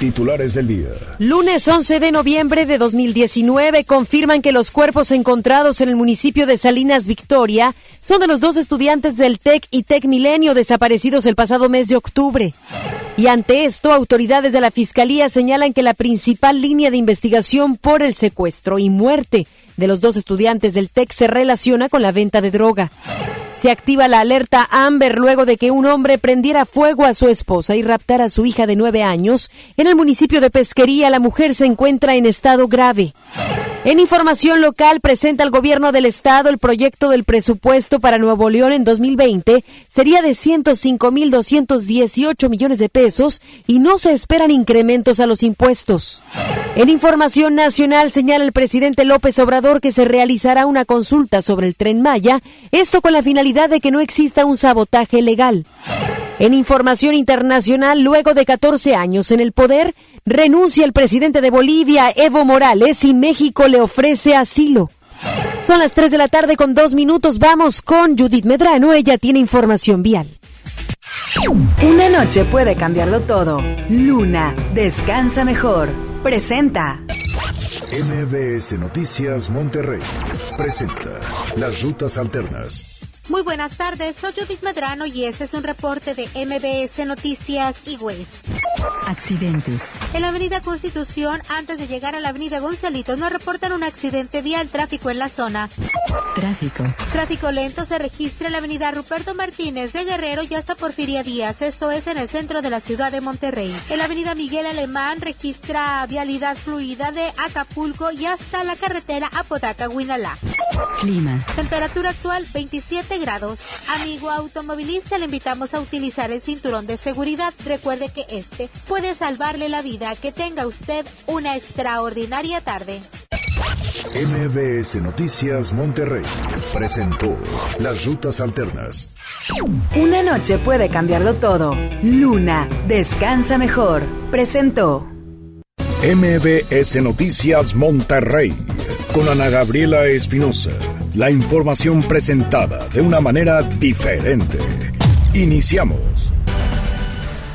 Titulares del día. Lunes 11 de noviembre de 2019 confirman que los cuerpos encontrados en el municipio de Salinas Victoria son de los dos estudiantes del TEC y TEC Milenio desaparecidos el pasado mes de octubre. Y ante esto, autoridades de la Fiscalía señalan que la principal línea de investigación por el secuestro y muerte de los dos estudiantes del TEC se relaciona con la venta de droga. Se activa la alerta Amber luego de que un hombre prendiera fuego a su esposa y raptara a su hija de nueve años. En el municipio de Pesquería, la mujer se encuentra en estado grave. En información local, presenta el gobierno del estado el proyecto del presupuesto para Nuevo León en 2020. Sería de 105.218 millones de pesos y no se esperan incrementos a los impuestos. En información nacional, señala el presidente López Obrador que se realizará una consulta sobre el tren Maya, esto con la finalidad de que no exista un sabotaje legal. En información internacional, luego de 14 años en el poder, renuncia el presidente de Bolivia, Evo Morales, y México le ofrece asilo. Son las 3 de la tarde con dos minutos. Vamos con Judith Medrano. Ella tiene información vial. Una noche puede cambiarlo todo. Luna, descansa mejor. Presenta. MBS Noticias Monterrey presenta Las Rutas Alternas. Muy buenas tardes, soy Judith Medrano y este es un reporte de MBS Noticias y West. Accidentes. En la avenida Constitución, antes de llegar a la avenida Gonzalitos, nos reportan un accidente vial tráfico en la zona. Tráfico. Tráfico lento se registra en la avenida Ruperto Martínez de Guerrero y hasta Porfiria Díaz, esto es en el centro de la ciudad de Monterrey. En la avenida Miguel Alemán registra vialidad fluida de Acapulco y hasta la carretera Apodaca-Huinalá. Clima. Temperatura actual 27 grados. Amigo automovilista, le invitamos a utilizar el cinturón de seguridad. Recuerde que este puede salvarle la vida. Que tenga usted una extraordinaria tarde. MBS Noticias Monterrey presentó Las Rutas Alternas. Una noche puede cambiarlo todo. Luna, descansa mejor. Presentó. MBS Noticias Monterrey con Ana Gabriela Espinosa. La información presentada de una manera diferente. Iniciamos.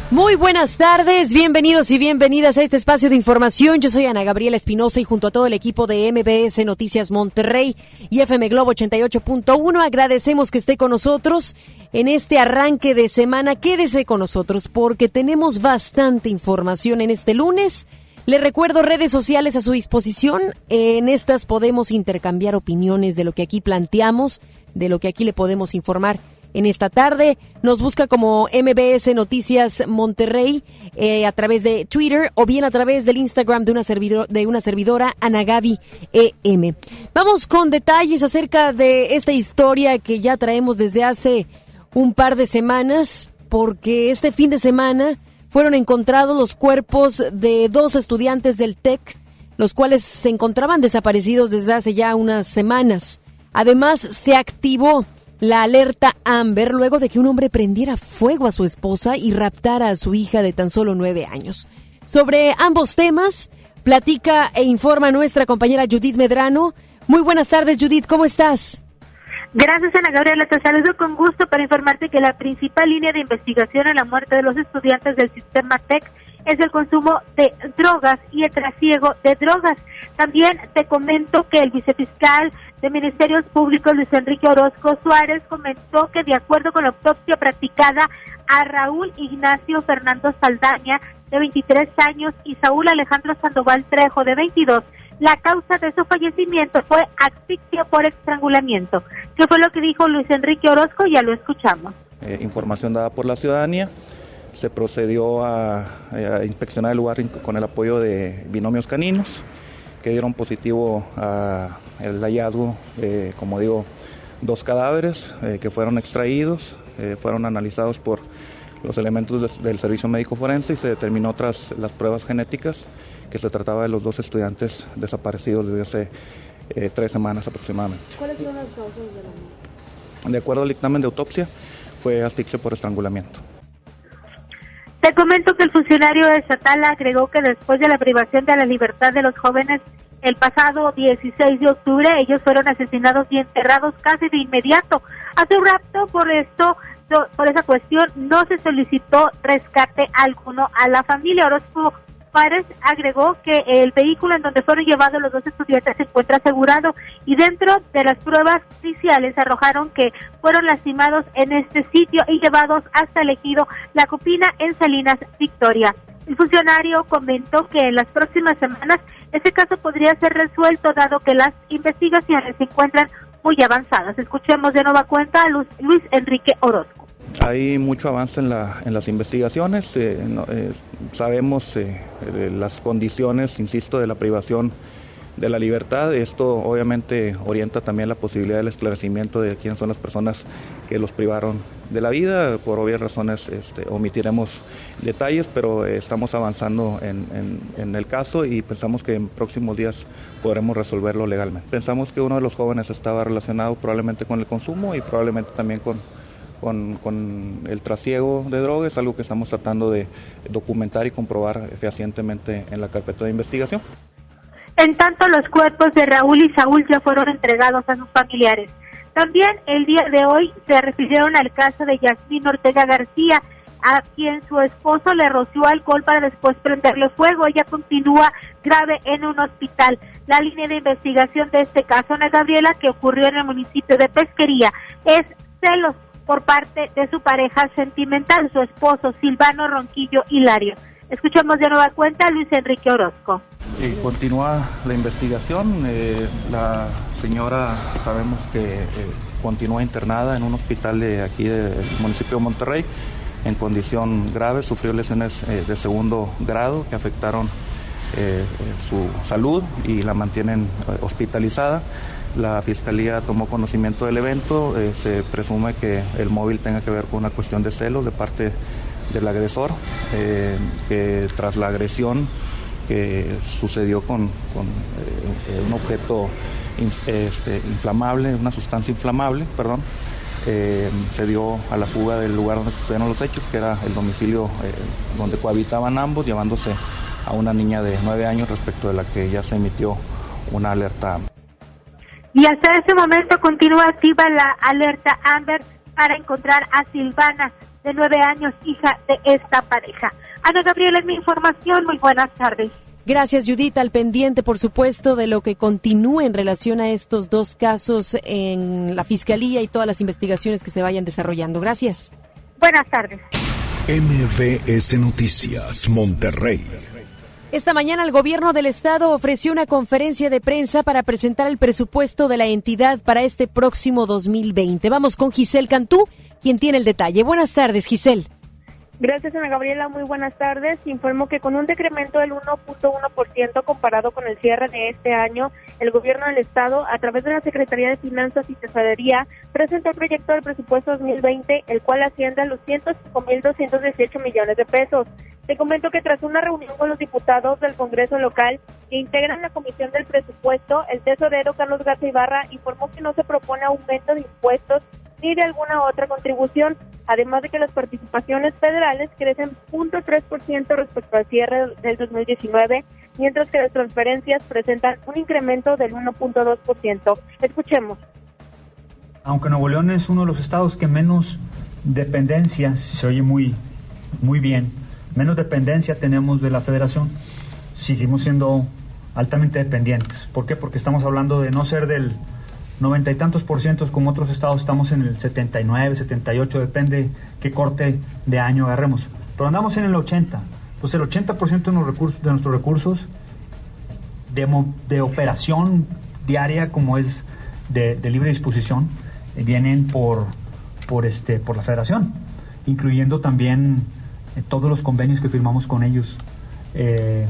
Muy buenas tardes, bienvenidos y bienvenidas a este espacio de información. Yo soy Ana Gabriela Espinosa y junto a todo el equipo de MBS Noticias Monterrey y FM Globo 88.1 agradecemos que esté con nosotros en este arranque de semana. Quédese con nosotros porque tenemos bastante información en este lunes. Le recuerdo redes sociales a su disposición. En estas podemos intercambiar opiniones de lo que aquí planteamos, de lo que aquí le podemos informar en esta tarde. Nos busca como MBS Noticias Monterrey eh, a través de Twitter o bien a través del Instagram de una, servidor, de una servidora, Anagabi EM. Vamos con detalles acerca de esta historia que ya traemos desde hace un par de semanas, porque este fin de semana fueron encontrados los cuerpos de dos estudiantes del TEC, los cuales se encontraban desaparecidos desde hace ya unas semanas. Además, se activó la alerta Amber luego de que un hombre prendiera fuego a su esposa y raptara a su hija de tan solo nueve años. Sobre ambos temas, platica e informa nuestra compañera Judith Medrano. Muy buenas tardes, Judith, ¿cómo estás? Gracias, Ana Gabriela. Te saludo con gusto para informarte que la principal línea de investigación en la muerte de los estudiantes del sistema TEC es el consumo de drogas y el trasiego de drogas. También te comento que el vicefiscal de Ministerios Públicos, Luis Enrique Orozco Suárez, comentó que de acuerdo con la autopsia practicada a Raúl Ignacio Fernando Saldaña, de 23 años, y Saúl Alejandro Sandoval Trejo, de 22, la causa de su fallecimiento fue asfixia por estrangulamiento. ¿Qué fue lo que dijo Luis Enrique Orozco? Ya lo escuchamos. Eh, información dada por la ciudadanía. Se procedió a, a, inspeccionar el lugar con el apoyo de binomios caninos que dieron positivo al hallazgo, eh, como digo, dos cadáveres eh, que fueron extraídos, eh, fueron analizados por los elementos de, del servicio médico forense y se determinó tras las pruebas genéticas que se trataba de los dos estudiantes desaparecidos desde hace eh, tres semanas aproximadamente. ¿Cuáles son las causas de la muerte? De acuerdo al dictamen de autopsia, fue asfixia por estrangulamiento. Te comento que el funcionario estatal agregó que después de la privación de la libertad de los jóvenes El pasado 16 de octubre ellos fueron asesinados y enterrados casi de inmediato. A su rapto, por esto, por esa cuestión, no se solicitó rescate alguno a la familia. Orozco Párez agregó que el vehículo en donde fueron llevados los dos estudiantes se encuentra asegurado y dentro de las pruebas oficiales arrojaron que fueron lastimados en este sitio y llevados hasta el ejido La Copina en Salinas, Victoria. El funcionario comentó que en las próximas semanas ese caso podría ser resuelto dado que las investigaciones se encuentran muy avanzadas. Escuchemos de nueva cuenta a Luis Enrique Orozco. Hay mucho avance en, la, en las investigaciones. Eh, eh, sabemos eh, las condiciones, insisto, de la privación de la libertad. Esto obviamente orienta también la posibilidad del esclarecimiento de quiénes son las personas que los privaron de la vida. Por obvias razones este, omitiremos detalles, pero estamos avanzando en, en, el caso y pensamos que en próximos días podremos resolverlo legalmente. Pensamos que uno de los jóvenes estaba relacionado probablemente con el consumo y probablemente también con con, el trasiego de drogas, algo que estamos tratando de documentar y comprobar fehacientemente en la carpeta de investigación. En tanto, los cuerpos de Raúl y Saúl ya fueron entregados a sus familiares. También el día de hoy se refirieron al caso de Yasmín Ortega García, a quien su esposo le roció alcohol para después prenderle fuego. Ella continúa grave en un hospital. La línea de investigación de este caso, Ana Gabriela, que ocurrió en el municipio de Pesquería, es celos por parte de su pareja sentimental, su esposo Silvano Ronquillo Hilario. Escuchemos de nueva cuenta a Luis Enrique Orozco. continúa la investigación. Eh, la señora sabemos que eh, continúa internada en un hospital de aquí del municipio de Monterrey en condición grave. Sufrió lesiones eh, de segundo grado que afectaron su salud y la mantienen hospitalizada. La Fiscalía tomó conocimiento del evento, eh, se presume que el móvil tenga que ver con una cuestión de celos de parte del agresor, eh, que tras la agresión que sucedió con, eh, un objeto este, inflamable, una sustancia inflamable, perdón, se dio a la fuga del lugar donde sucedieron los hechos, que era el domicilio donde cohabitaban ambos, llevándose a una niña de nueve años respecto de la que ya se emitió una alerta y hasta ese momento continúa activa la alerta Amber para encontrar a Silvana, de nueve años, hija de esta pareja. Ana Gabriela, es mi información. Muy buenas tardes. Gracias, Judith. Al pendiente, por supuesto, de lo que continúe en relación a estos dos casos en la Fiscalía y todas las investigaciones que se vayan desarrollando. Gracias. Buenas tardes. MVS Noticias, Monterrey. Esta mañana el gobierno del estado ofreció una conferencia de prensa para presentar el presupuesto de la entidad para este próximo 2020. Vamos con Giselle Cantú, quien tiene el detalle. Buenas tardes, Giselle. Gracias, Ana Gabriela. Muy buenas tardes. Informo que con un decremento del 1.1% comparado con el cierre de este año, el gobierno del Estado, a través de la Secretaría de Finanzas y Tesorería, presentó el proyecto del presupuesto 2020, el cual asciende a los 105.218 millones de pesos. Te comento que tras una reunión con los diputados del Congreso local que integran la Comisión del Presupuesto, el tesorero Carlos García Ibarra informó que no se propone aumento de impuestos ni de alguna otra contribución, además de que las participaciones federales crecen 0.3% respecto al cierre del 2019, mientras que las transferencias presentan un incremento del 1.2%. Escuchemos. Aunque Nuevo León es uno de los estados que menos dependencia, se oye muy, muy bien, menos dependencia tenemos de la federación, seguimos siendo altamente dependientes. ¿Por qué? Porque estamos hablando de no ser del noventa y tantos por ciento, como otros estados estamos en el 79, 78, depende qué corte de año agarremos. Pero andamos en el 80. Pues el 80% de, de nuestros recursos de, de operación diaria, como es de, libre disposición, eh, vienen por, por, este, por la federación, incluyendo también eh, todos los convenios que firmamos con ellos eh,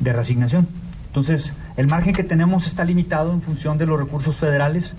de reasignación. Entonces, el margen que tenemos está limitado en función de los recursos federales.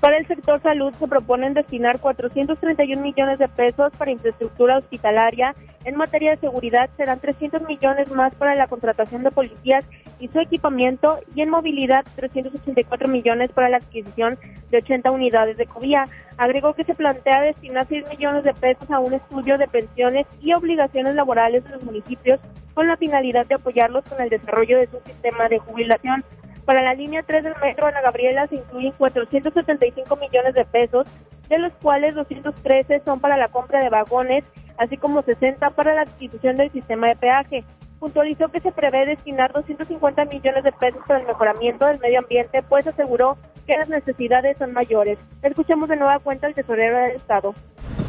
Para el sector salud se proponen destinar 431 millones de pesos para infraestructura hospitalaria. En materia de seguridad serán 300 millones más para la contratación de policías y su equipamiento y en movilidad 384 millones para la adquisición de 80 unidades de cobía. Agregó que se plantea destinar 6 millones de pesos a un estudio de pensiones y obligaciones laborales de los municipios con la finalidad de apoyarlos con el desarrollo de su sistema de jubilación. Para la línea 3 del metro Ana Gabriela se incluyen 475 millones de pesos, de los cuales 213 son para la compra de vagones, así como 60 para la adquisición del sistema de peaje. Puntualizó que se prevé destinar 250 millones de pesos para el mejoramiento del medio ambiente, pues aseguró que las necesidades son mayores. Escuchemos de nueva cuenta al tesorero del Estado.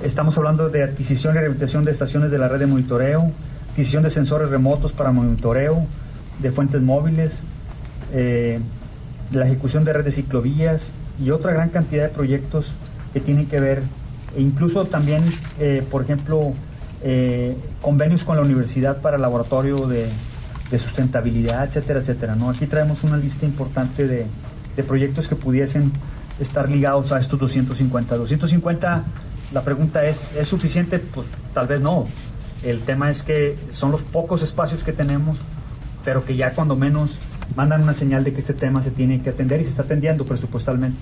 Estamos hablando de adquisición y rehabilitación de estaciones de la red de monitoreo, adquisición de sensores remotos para monitoreo, de fuentes móviles, eh, la ejecución de redes de ciclovías y otra gran cantidad de proyectos que tienen que ver, e incluso también, eh, por ejemplo, eh, convenios con la universidad para laboratorio de, sustentabilidad, etcétera, etcétera. ¿no? Aquí traemos una lista importante de, de proyectos que pudiesen estar ligados a estos 250. 250, la pregunta es, ¿es suficiente? Pues tal vez no. El tema es que son los pocos espacios que tenemos, pero que ya cuando menos mandan una señal de que este tema se tiene que atender y se está atendiendo presupuestalmente.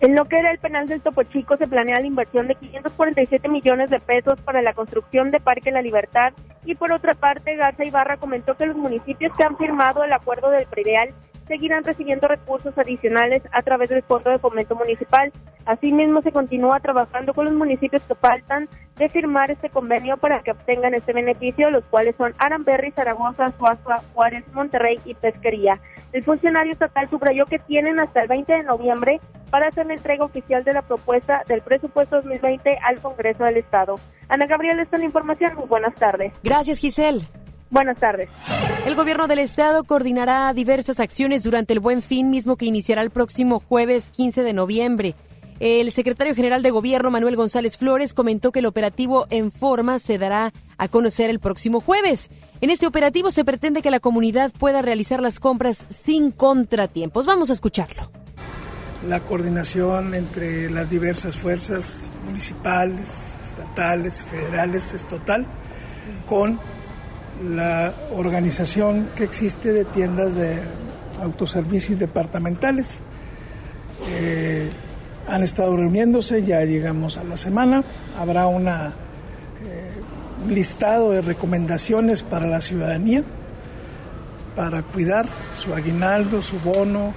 En lo que era el penal del Topo Chico se planea la inversión de 547 millones de pesos para la construcción de Parque La Libertad y por otra parte Garza Ibarra comentó que los municipios que han firmado el acuerdo del Prideal seguirán recibiendo recursos adicionales a través del Fondo de Fomento Municipal. Asimismo, se continúa trabajando con los municipios que faltan de firmar este convenio para que obtengan este beneficio, los cuales son Aramberri, Zaragoza, Suazua, Juárez, Monterrey y Pesquería. El funcionario estatal subrayó que tienen hasta el 20 de noviembre para hacer la entrega oficial de la propuesta del presupuesto 2020 al Congreso del Estado. Ana Gabriela, esta es la información. Muy buenas tardes. Gracias, Giselle. Buenas tardes. El gobierno del estado coordinará diversas acciones durante el Buen Fin mismo que iniciará el próximo jueves 15 de noviembre. El secretario general de gobierno, Manuel González Flores, comentó que el operativo en forma se dará a conocer el próximo jueves. En este operativo se pretende que la comunidad pueda realizar las compras sin contratiempos. Vamos a escucharlo. La coordinación entre las diversas fuerzas municipales, estatales, federales es total, con la organización que existe de tiendas de autoservicios departamentales. Eh, han estado reuniéndose, ya llegamos a la semana, habrá un eh, listado de recomendaciones para la ciudadanía para cuidar su aguinaldo, su bono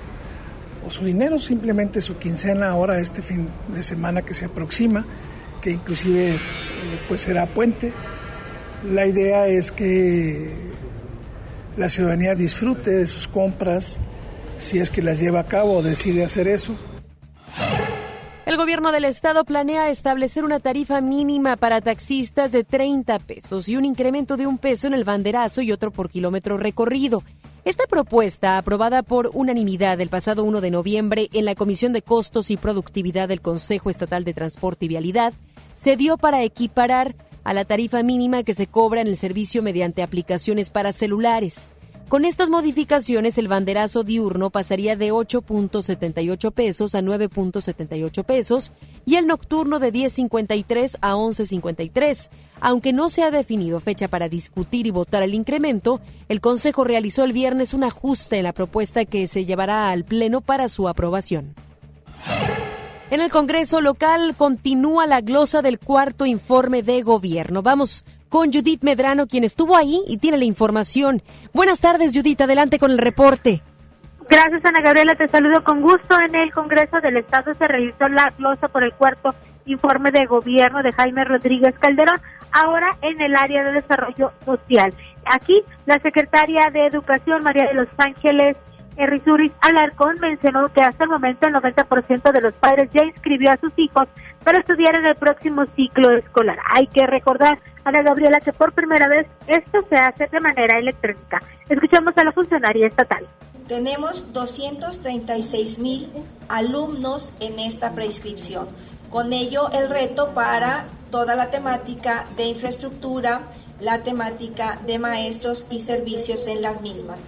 o su dinero, simplemente su quincena ahora este fin de semana que se aproxima, que inclusive eh, pues será puente la idea es que la ciudadanía disfrute de sus compras si es que las lleva a cabo o decide hacer eso. El gobierno del estado planea establecer una tarifa mínima para taxistas de 30 pesos y un incremento de un peso en el banderazo y otro por kilómetro recorrido. Esta propuesta, aprobada por unanimidad el pasado 1 de noviembre en la Comisión de Costos y Productividad del Consejo Estatal de Transporte y Vialidad, se dio para equiparar a la tarifa mínima que se cobra en el servicio mediante aplicaciones para celulares. Con estas modificaciones, el banderazo diurno pasaría de 8.78 pesos a 9.78 pesos y el nocturno de 10.53 a 11.53. Aunque no se ha definido fecha para discutir y votar el incremento, el Consejo realizó el viernes un ajuste en la propuesta que se llevará al Pleno para su aprobación. En el Congreso local continúa la glosa del cuarto informe de gobierno. Vamos con Judith Medrano, quien estuvo ahí y tiene la información. Buenas tardes, Judith. Adelante con el reporte. Gracias, Ana Gabriela. Te saludo con gusto. En el Congreso del Estado se realizó la glosa por el cuarto informe de gobierno de Jaime Rodríguez Calderón, ahora en el área de desarrollo social. Aquí, la secretaria de Educación, María de los Ángeles Errizuriz Alarcón mencionó que hasta el momento el 90% de los padres ya inscribió a sus hijos para estudiar en el próximo ciclo escolar. Hay que recordar, Ana Gabriela, que por primera vez esto se hace de manera electrónica. Escuchamos a la funcionaria estatal. Tenemos 236 mil alumnos en esta prescripción. Con ello, el reto para toda la temática de infraestructura, la temática de maestros y servicios en las mismas.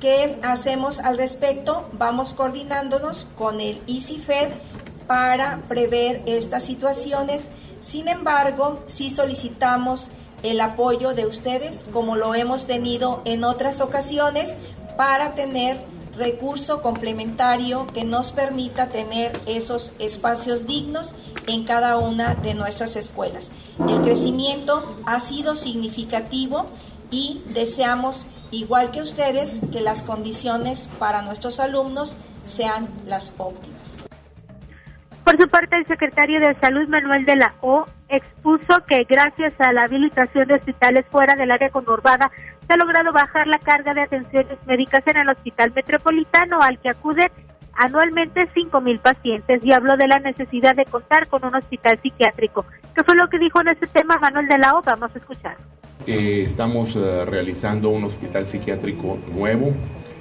¿Qué hacemos al respecto? Vamos coordinándonos con el EasyFed para prever estas situaciones. Sin embargo, sí solicitamos el apoyo de ustedes, como lo hemos tenido en otras ocasiones, para tener recurso complementario que nos permita tener esos espacios dignos en cada una de nuestras escuelas. El crecimiento ha sido significativo y deseamos, igual que ustedes, que las condiciones para nuestros alumnos sean las óptimas. Por su parte, el secretario de Salud Manuel de la O expuso que gracias a la habilitación de hospitales fuera del área conurbada se ha logrado bajar la carga de atenciones médicas en el hospital metropolitano al que acuden anualmente 5.000 pacientes y habló de la necesidad de contar con un hospital psiquiátrico. ¿Qué fue lo que dijo en este tema Manuel de la O? Vamos a escuchar. Eh, estamos eh, realizando un hospital psiquiátrico nuevo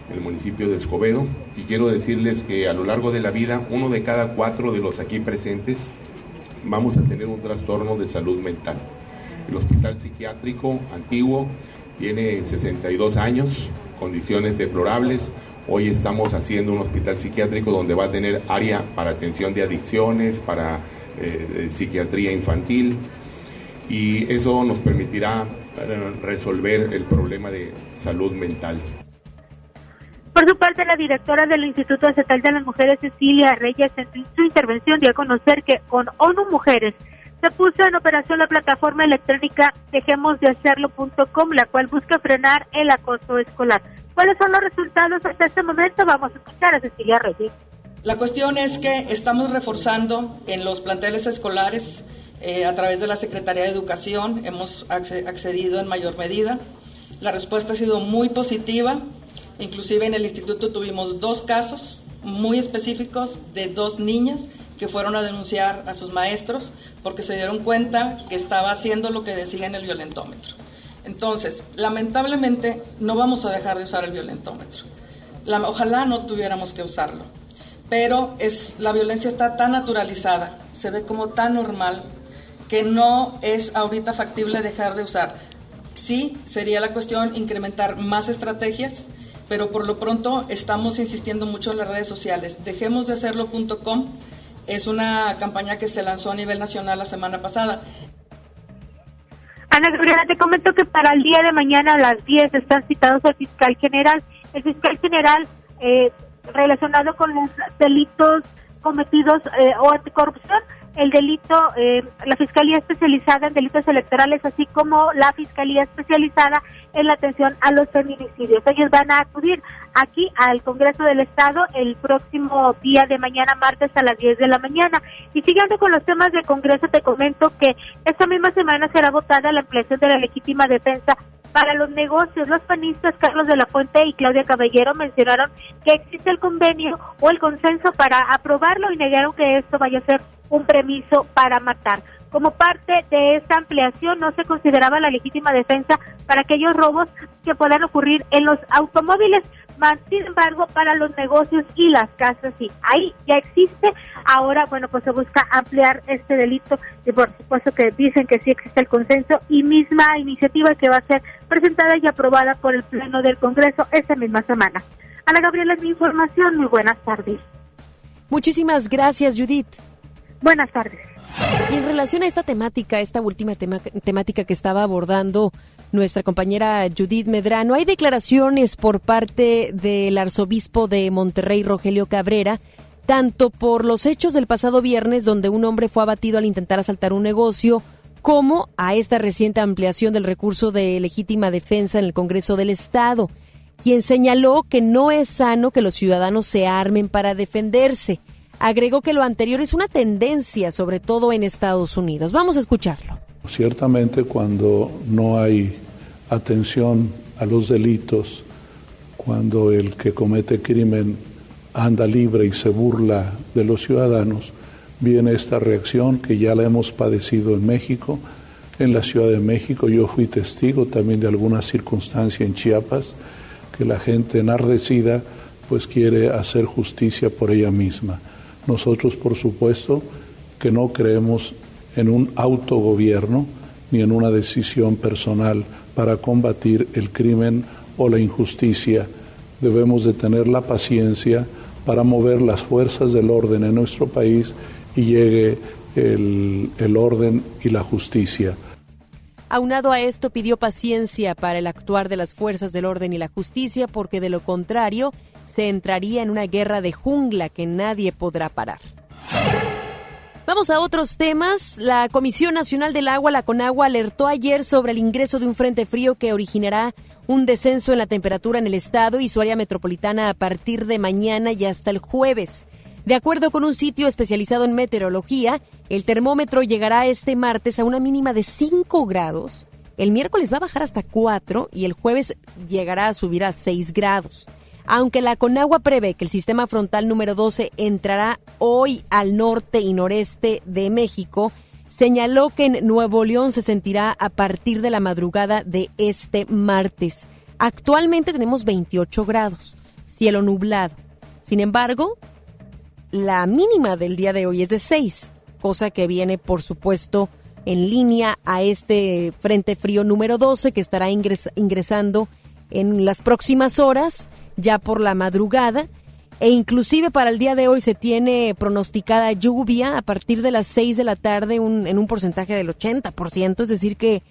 en el municipio de Escobedo y quiero decirles que a lo largo de la vida uno de cada cuatro de los aquí presentes vamos a tener un trastorno de salud mental. El hospital psiquiátrico antiguo tiene 62 años, condiciones deplorables. Hoy estamos haciendo un hospital psiquiátrico donde va a tener área para atención de adicciones, para eh, psiquiatría infantil y eso nos permitirá eh, resolver el problema de salud mental. Por su parte, la directora del Instituto Estatal de las Mujeres, Cecilia Reyes, en su intervención dio a conocer que con ONU Mujeres se puso en operación la plataforma electrónica dejemosdehacerlo.com, la cual busca frenar el acoso escolar. ¿Cuáles son los resultados hasta este momento? Vamos a escuchar a Cecilia Reyes. La cuestión es que estamos reforzando en los planteles escolares eh, a través de la Secretaría de Educación, hemos accedido en mayor medida. La respuesta ha sido muy positiva. Inclusive en el instituto tuvimos dos casos muy específicos de dos niñas que fueron a denunciar a sus maestros porque se dieron cuenta que estaba haciendo lo que decía en el violentómetro. Entonces, lamentablemente no vamos a dejar de usar el violentómetro. ojalá no tuviéramos que usarlo, pero es, la violencia está tan naturalizada, se ve como tan normal que no es ahorita factible dejar de usar. Sí, sería la cuestión incrementar más estrategias, pero por lo pronto estamos insistiendo mucho en las redes sociales. Dejemos de hacerlo.com es una campaña que se lanzó a nivel nacional la semana pasada. Ana Gabriela, te comento que para el día de mañana a las 10 están citados el fiscal general. El fiscal general eh, relacionado con los delitos cometidos eh, o anticorrupción el delito, eh, la Fiscalía Especializada en Delitos Electorales, así como la Fiscalía Especializada en la atención a los feminicidios. Ellos van a acudir aquí al Congreso del Estado el próximo día de mañana, martes a las 10 de la mañana. Y siguiendo con los temas del Congreso, te comento que esta misma semana será votada la ampliación de la legítima defensa para los negocios. Los panistas Carlos de la Fuente y Claudia Caballero mencionaron que existe el convenio o el consenso para aprobarlo y negaron que esto vaya a ser un permiso para matar. Como parte de esta ampliación no se consideraba la legítima defensa para aquellos robos que puedan ocurrir en los automóviles, más sin embargo para los negocios y las casas sí, ahí ya existe, ahora bueno pues se busca ampliar este delito y por supuesto que dicen que sí existe el consenso y misma iniciativa que va a ser presentada y aprobada por el Pleno del Congreso esta misma semana. Ana Gabriela es mi información, muy buenas tardes. Muchísimas gracias Judith. Buenas tardes. En relación a esta temática, esta última temática que estaba abordando nuestra compañera Judith Medrano, hay declaraciones por parte del arzobispo de Monterrey, Rogelio Cabrera, tanto por los hechos del pasado viernes, donde un hombre fue abatido al intentar asaltar un negocio, como a esta reciente ampliación del recurso de legítima defensa en el Congreso del Estado, quien señaló que no es sano que los ciudadanos se armen para defenderse. Agregó que lo anterior es una tendencia, sobre todo en Estados Unidos. Vamos a escucharlo. Ciertamente cuando no hay atención a los delitos, cuando el que comete crimen anda libre y se burla de los ciudadanos, viene esta reacción que ya la hemos padecido en México, en la Ciudad de México. Yo fui testigo también de alguna circunstancia en Chiapas, que la gente enardecida pues quiere hacer justicia por ella misma. Nosotros, por supuesto, que no creemos en un autogobierno ni en una decisión personal para combatir el crimen o la injusticia debemos de tener la paciencia para mover las fuerzas del orden en nuestro país y llegue el, el orden y la justicia. Aunado a esto, pidió paciencia para el actuar de las fuerzas del orden y la justicia, porque de lo contrario se entraría en una guerra de jungla que nadie podrá parar. Vamos a otros temas. La Comisión Nacional del Agua, la CONAGUA, alertó ayer sobre el ingreso de un frente frío que originará un descenso en la temperatura en el estado y su área metropolitana a partir de mañana y hasta el jueves. De acuerdo con un sitio especializado en meteorología, el termómetro llegará este martes a una mínima de 5 grados, el miércoles va a bajar hasta 4 y el jueves llegará a subir a 6 grados. Aunque la Conagua prevé que el sistema frontal número 12 entrará hoy al norte y noreste de México, señaló que en Nuevo León se sentirá a partir de la madrugada de este martes. Actualmente tenemos 28 grados, cielo nublado. Sin embargo, la mínima del día de hoy es de 6, cosa que viene, por supuesto, en línea a este Frente Frío número 12 que estará ingresando en las próximas horas, ya por la madrugada e inclusive para el día de hoy se tiene pronosticada lluvia a partir de las 6 de la tarde en un porcentaje del 80%, es decir que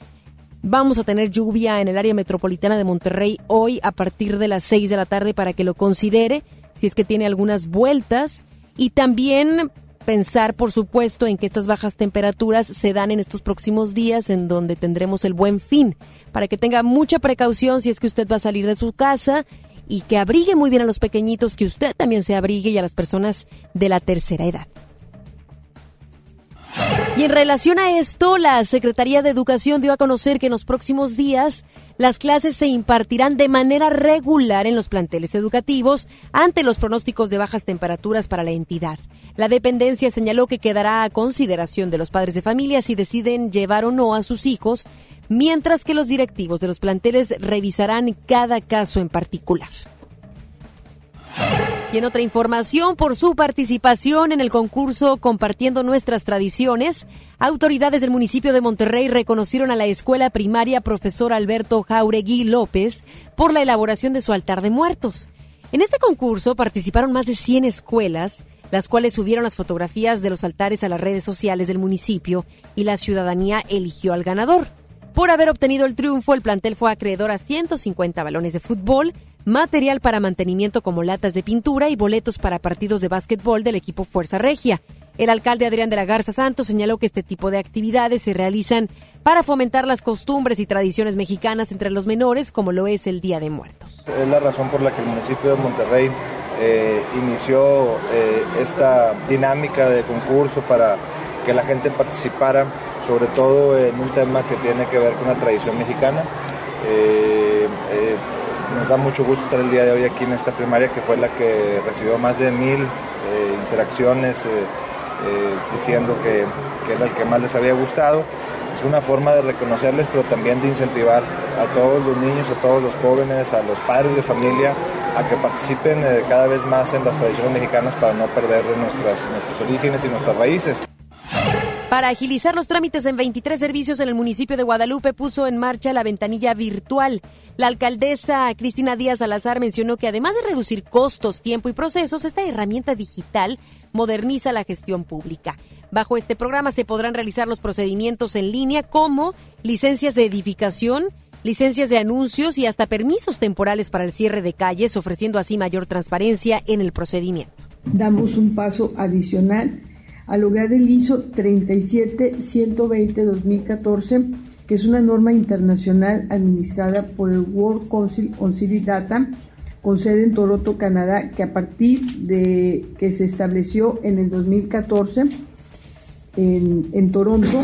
vamos a tener lluvia en el área metropolitana de Monterrey hoy a partir de las 6 de la tarde para que lo considere si es que tiene algunas vueltas. Y también pensar, por supuesto, en que estas bajas temperaturas se dan en estos próximos días en donde tendremos el buen fin, para que tenga mucha precaución si es que usted va a salir de su casa y que abrigue muy bien a los pequeñitos, que usted también se abrigue y a las personas de la tercera edad. Y en relación a esto, la Secretaría de Educación dio a conocer que en los próximos días las clases se impartirán de manera regular en los planteles educativos ante los pronósticos de bajas temperaturas para la entidad. La dependencia señaló que quedará a consideración de los padres de familia si deciden llevar o no a sus hijos mientras que los directivos de los planteles revisarán cada caso en particular. Y en otra información, por su participación en el concurso Compartiendo Nuestras Tradiciones, autoridades del municipio de Monterrey reconocieron a la escuela primaria profesor Alberto Jauregui López por la elaboración de su altar de muertos. En este concurso participaron más de 100 escuelas, las cuales subieron las fotografías de los altares a las redes sociales del municipio y la ciudadanía eligió al ganador. Por haber obtenido el triunfo, el plantel fue acreedor a 150 balones de fútbol, material para mantenimiento como latas de pintura y boletos para partidos de básquetbol del equipo Fuerza Regia. El alcalde Adrián de la Garza Santos señaló que este tipo de actividades se realizan para fomentar las costumbres y tradiciones mexicanas entre los menores, como lo es el Día de Muertos. Es la razón por la que el municipio de Monterrey eh, inició eh, esta dinámica de concurso para que la gente participara sobre todo en un tema que tiene que ver con la tradición mexicana. Eh, nos da mucho gusto estar el día de hoy aquí en esta primaria que fue la que recibió más de mil interacciones diciendo que, que, era el que más les había gustado. Es una forma de reconocerles, pero también de incentivar a todos los niños, a todos los jóvenes, a los padres de familia, a que participen cada vez más en las tradiciones mexicanas para no perder nuestras, nuestros orígenes y nuestras raíces. Para agilizar los trámites en 23 servicios en el municipio de Guadalupe puso en marcha la ventanilla virtual. La alcaldesa Cristina Díaz Salazar mencionó que además de reducir costos, tiempo y procesos, esta herramienta digital moderniza la gestión pública. Bajo este programa se podrán realizar los procedimientos en línea como licencias de edificación, licencias de anuncios y hasta permisos temporales para el cierre de calles, ofreciendo así mayor transparencia en el procedimiento. Damos un paso adicional al lograr el ISO 37120-2014, que es una norma internacional administrada por el World Council on City Data, con sede en Toronto, Canadá, que a partir de que se estableció en el 2014 en, Toronto,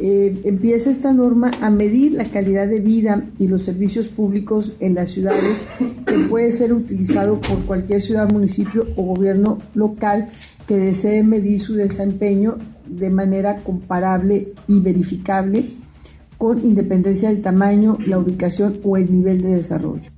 eh, empieza esta norma a medir la calidad de vida y los servicios públicos en las ciudades que puede ser utilizado por cualquier ciudad, municipio o gobierno local que desee medir su desempeño de manera comparable y verificable con independencia del tamaño, la ubicación o el nivel de desarrollo.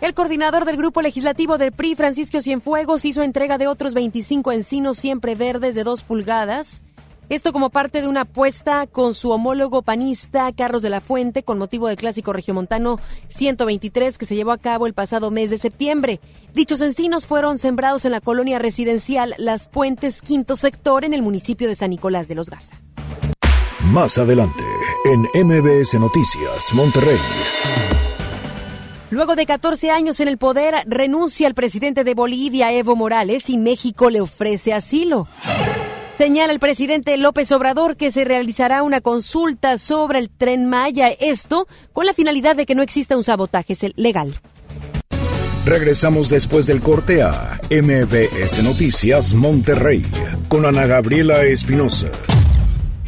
El coordinador del grupo legislativo del PRI, Francisco Cienfuegos, hizo entrega de otros 25 encinos siempre verdes de dos pulgadas Esto como parte de una apuesta con su homólogo panista Carlos de la Fuente con motivo del clásico regiomontano 123 que se llevó a cabo el pasado mes de septiembre. Dichos encinos fueron sembrados en la colonia residencial Las Puentes, quinto sector, en el municipio de San Nicolás de los Garza. Más adelante, en MBS Noticias, Monterrey. Luego de 14 años en el poder, renuncia el presidente de Bolivia, Evo Morales, y México le ofrece asilo. Señala el presidente López Obrador que se realizará una consulta sobre el tren Maya, esto con la finalidad de que no exista un sabotaje legal. Regresamos después del corte a MBS Noticias Monterrey con Ana Gabriela Espinosa.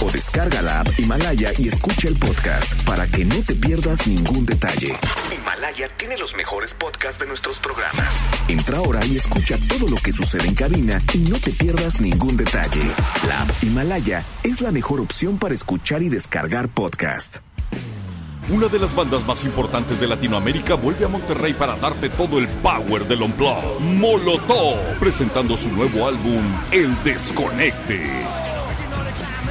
o descarga la app Himalaya y escucha el podcast para que no te pierdas ningún detalle. Himalaya tiene los mejores podcasts de nuestros programas. Entra ahora y escucha todo lo que sucede en cabina y no te pierdas ningún detalle. La app Himalaya es la mejor opción para escuchar y descargar podcast. Una de las bandas más importantes de Latinoamérica vuelve a Monterrey para darte todo el power del Unplugged. Molotov, presentando su nuevo álbum, El Desconecte.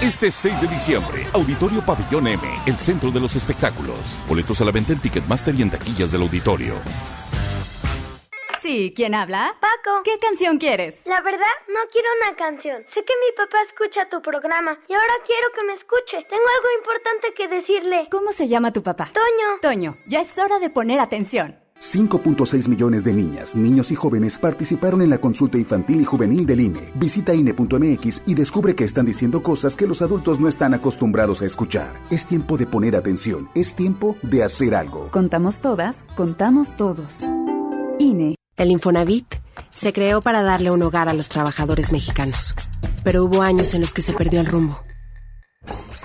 Este 6 de diciembre, Auditorio Pabellón M, el centro de los espectáculos. Boletos a la venta en Ticketmaster y en taquillas del auditorio. Sí, ¿quién habla? Paco. ¿Qué canción quieres? La verdad, no quiero una canción. Sé que mi papá escucha tu programa y ahora quiero que me escuche. Tengo algo importante que decirle. ¿Cómo se llama tu papá? Toño. Toño, ya es hora de poner atención. 5.6 millones de niñas, niños y jóvenes participaron en la consulta infantil y juvenil del INE. Visita INE.mx y descubre que están diciendo cosas que los adultos no están acostumbrados a escuchar. Es tiempo de poner atención, es tiempo de hacer algo. Contamos todas, contamos todos. INE. El Infonavit se creó para darle un hogar a los trabajadores mexicanos, pero hubo años en los que se perdió el rumbo.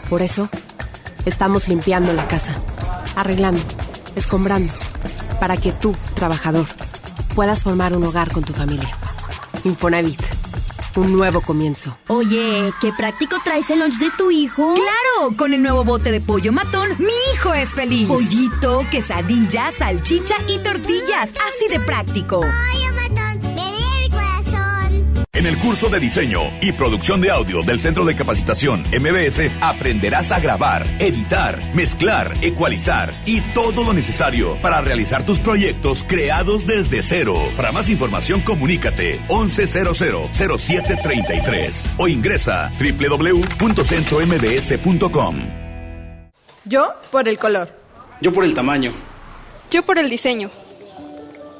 Por eso, estamos limpiando la casa, arreglando, escombrando para que tú, trabajador, puedas formar un hogar con tu familia. Infonavit, un nuevo comienzo. Oye, qué práctico traes el lunch de tu hijo. Claro, con el nuevo bote de pollo matón, mi hijo es feliz. Pollito, quesadilla, salchicha y tortillas, así de práctico. En el curso de diseño y producción de audio del Centro de Capacitación MBS aprenderás a grabar, editar, mezclar, ecualizar y todo lo necesario para realizar tus proyectos creados desde cero. Para más información comunícate 11000733 o ingresa www.centrombs.com. Yo por el color. Yo por el tamaño. Yo por el diseño.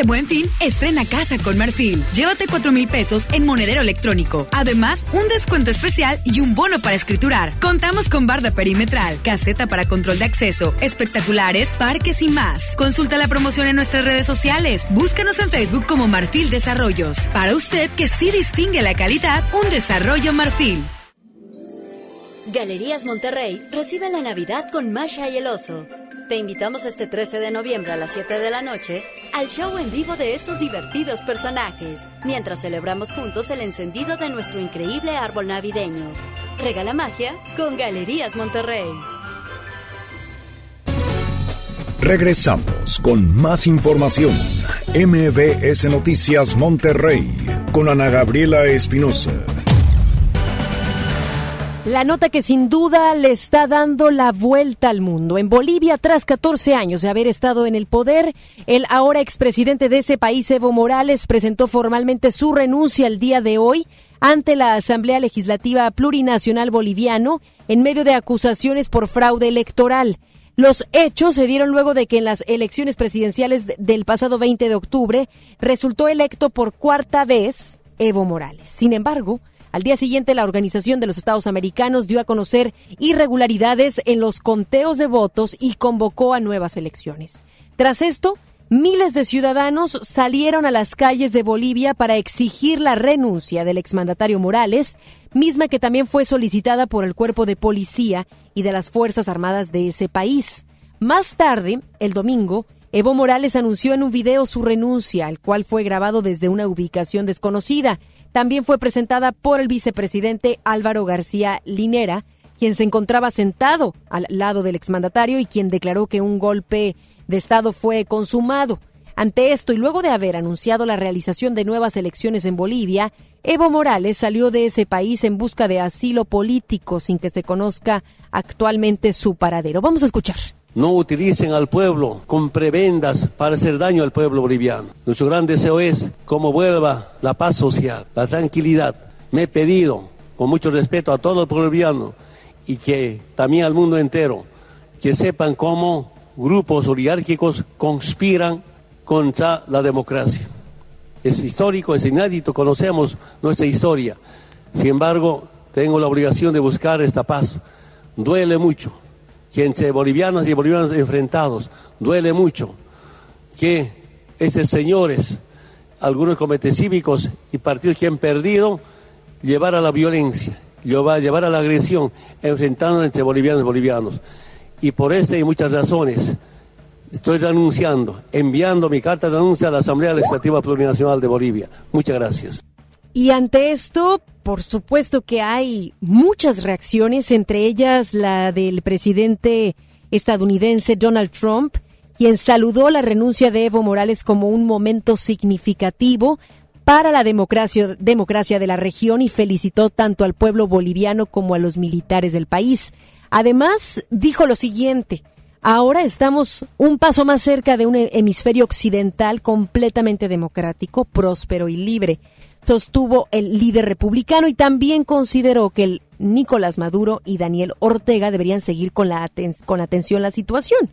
Este buen fin, estrena casa con Marfil. Llévate 4 mil pesos en monedero electrónico. Además, un descuento especial y un bono para escriturar. Contamos con barda perimetral, caseta para control de acceso, espectaculares, parques y más. Consulta la promoción en nuestras redes sociales. Búscanos en Facebook como Marfil Desarrollos. Para usted que sí distingue la calidad, un desarrollo Marfil. Galerías Monterrey recibe la Navidad con Masha y el oso. Te invitamos este 13 de noviembre a las 7 de la noche al show en vivo de estos divertidos personajes, mientras celebramos juntos el encendido de nuestro increíble árbol navideño. Regala magia con Galerías Monterrey. Regresamos con más información. MBS Noticias Monterrey con Ana Gabriela Espinosa. La nota que sin duda le está dando la vuelta al mundo. En Bolivia, tras 14 años de haber estado en el poder, el ahora expresidente de ese país, Evo Morales, presentó formalmente su renuncia el día de hoy ante la Asamblea Legislativa Plurinacional Boliviano en medio de acusaciones por fraude electoral. Los hechos se dieron luego de que en las elecciones presidenciales del pasado 20 de octubre resultó electo por cuarta vez Evo Morales. Sin embargo, al día siguiente, la Organización de los Estados Americanos dio a conocer irregularidades en los conteos de votos y convocó a nuevas elecciones. Tras esto, miles de ciudadanos salieron a las calles de Bolivia para exigir la renuncia del exmandatario Morales, misma que también fue solicitada por el cuerpo de policía y de las Fuerzas Armadas de ese país. Más tarde, el domingo, Evo Morales anunció en un video su renuncia, el cual fue grabado desde una ubicación desconocida también fue presentada por el vicepresidente Álvaro García Linera, quien se encontraba sentado al lado del exmandatario y quien declaró que un golpe de Estado fue consumado. Ante esto y luego de haber anunciado la realización de nuevas elecciones en Bolivia, Evo Morales salió de ese país en busca de asilo político sin que se conozca actualmente su paradero. Vamos a escuchar. No utilicen al pueblo con prebendas para hacer daño al pueblo boliviano. Nuestro gran deseo es cómo vuelva la paz social, la tranquilidad. Me he pedido, con mucho respeto a todo el pueblo boliviano y que también al mundo entero, que sepan cómo grupos oligárquicos conspiran contra la democracia. Es histórico, es inédito, conocemos nuestra historia. Sin embargo, tengo la obligación de buscar esta paz. Duele mucho que entre bolivianos y bolivianos enfrentados duele mucho que esos señores, algunos comités cívicos y partidos que han perdido, llevar a la violencia, llevar a la agresión, enfrentando entre bolivianos y bolivianos. Y por esta y muchas razones, estoy renunciando, enviando mi carta de renuncia a la Asamblea Legislativa Plurinacional de Bolivia. Muchas gracias. Y ante esto, por supuesto que hay muchas reacciones, entre ellas la del presidente estadounidense Donald Trump, quien saludó la renuncia de Evo Morales como un momento significativo para la democracia, democracia de la región y felicitó tanto al pueblo boliviano como a los militares del país. Además, dijo lo siguiente, ahora estamos un paso más cerca de un hemisferio occidental completamente democrático, próspero y libre sostuvo el líder republicano y también consideró que el Nicolás Maduro y Daniel Ortega deberían seguir con, la con atención la situación.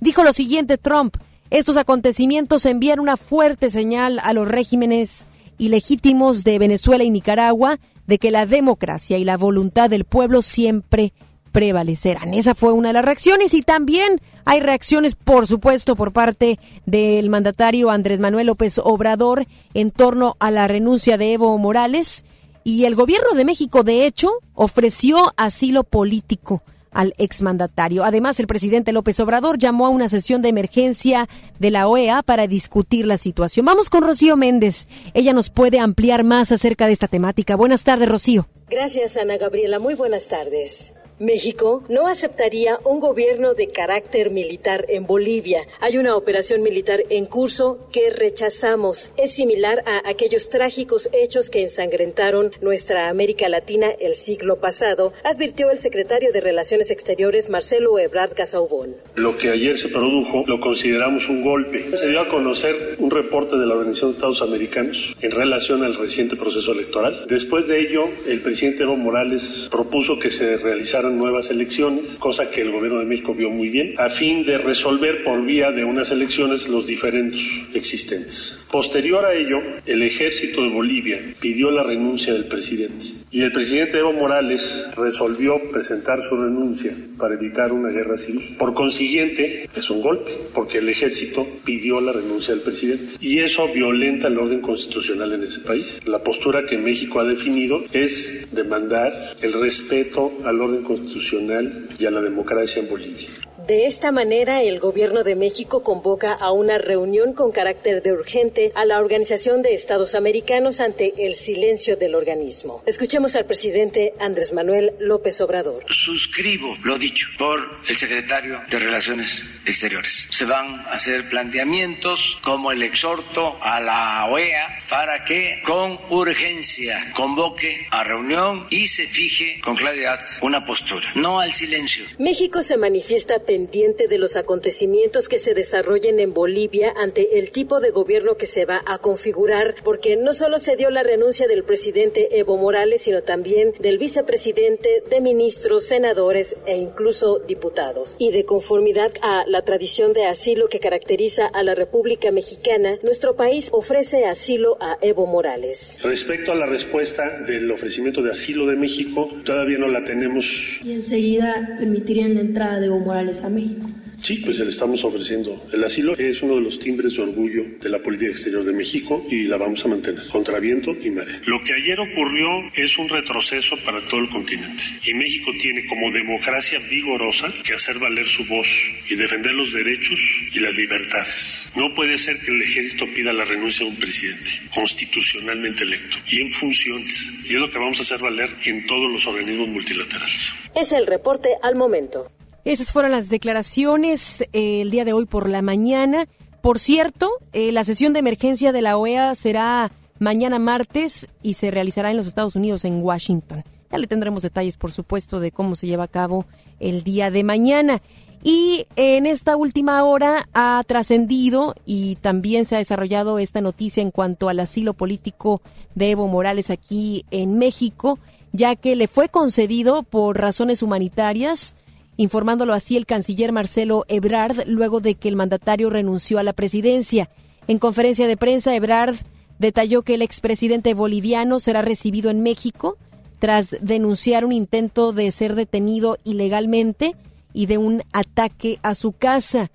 Dijo lo siguiente Trump, estos acontecimientos envían una fuerte señal a los regímenes ilegítimos de Venezuela y Nicaragua de que la democracia y la voluntad del pueblo siempre prevalecerán. Esa fue una de las reacciones y también hay reacciones, por supuesto, por parte del mandatario Andrés Manuel López Obrador en torno a la renuncia de Evo Morales y el gobierno de México, de hecho, ofreció asilo político al exmandatario. Además, el presidente López Obrador llamó a una sesión de emergencia de la OEA para discutir la situación. Vamos con Rocío Méndez. Ella nos puede ampliar más acerca de esta temática. Buenas tardes, Rocío. Gracias, Ana Gabriela. Muy buenas tardes. México no aceptaría un gobierno de carácter militar en Bolivia. Hay una operación militar en curso que rechazamos. Es similar a aquellos trágicos hechos que ensangrentaron nuestra América Latina el siglo pasado, advirtió el secretario de Relaciones Exteriores Marcelo Ebrard Casaubón. Lo que ayer se produjo lo consideramos un golpe. Se dio a conocer un reporte de la Organización de Estados Americanos en relación al reciente proceso electoral. Después de ello, el presidente Evo Morales propuso que se realizara nuevas elecciones, cosa que el gobierno de México vio muy bien, a fin de resolver por vía de unas elecciones los diferentes existentes. Posterior a ello, el ejército de Bolivia pidió la renuncia del presidente y el presidente Evo Morales resolvió presentar su renuncia para evitar una guerra civil. Por consiguiente, es un golpe, porque el ejército pidió la renuncia del presidente y eso violenta el orden constitucional en ese país. La postura que México ha definido es demandar el respeto al orden constitucional y a la democracia en Bolivia. De esta manera, el gobierno de México convoca a una reunión con carácter de urgente a la Organización de Estados Americanos ante el silencio del organismo. Escuchemos al presidente Andrés Manuel López Obrador. Suscribo lo dicho por el secretario de Relaciones Exteriores. Se van a hacer planteamientos como el exhorto a la OEA para que con urgencia convoque a reunión y se fije con claridad una postura, no al silencio. México se manifiesta pendiente de los acontecimientos que se desarrollen en Bolivia ante el tipo de gobierno que se va a configurar, porque no solo se dio la renuncia del presidente Evo Morales, sino también del vicepresidente, de ministros, senadores e incluso diputados. Y de conformidad a la tradición de asilo que caracteriza a la República Mexicana, nuestro país ofrece asilo a Evo Morales. Respecto a la respuesta del ofrecimiento de asilo de México, todavía no la tenemos. Y enseguida permitirían la entrada de Evo Morales a México. Sí, pues le estamos ofreciendo. El asilo es uno de los timbres de orgullo de la política exterior de México y la vamos a mantener contra viento y marea. Lo que ayer ocurrió es un retroceso para todo el continente y México tiene como democracia vigorosa que hacer valer su voz y defender los derechos y las libertades. No puede ser que el ejército pida la renuncia de un presidente constitucionalmente electo y en funciones. Y es lo que vamos a hacer valer en todos los organismos multilaterales. Es el reporte al momento. Esas fueron las declaraciones eh, el día de hoy por la mañana. Por cierto, eh, la sesión de emergencia de la OEA será mañana martes y se realizará en los Estados Unidos, en Washington. Ya le tendremos detalles, por supuesto, de cómo se lleva a cabo el día de mañana. Y en esta última hora ha trascendido y también se ha desarrollado esta noticia en cuanto al asilo político de Evo Morales aquí en México, ya que le fue concedido por razones humanitarias informándolo así el canciller Marcelo Ebrard luego de que el mandatario renunció a la presidencia. En conferencia de prensa, Ebrard detalló que el expresidente boliviano será recibido en México tras denunciar un intento de ser detenido ilegalmente y de un ataque a su casa.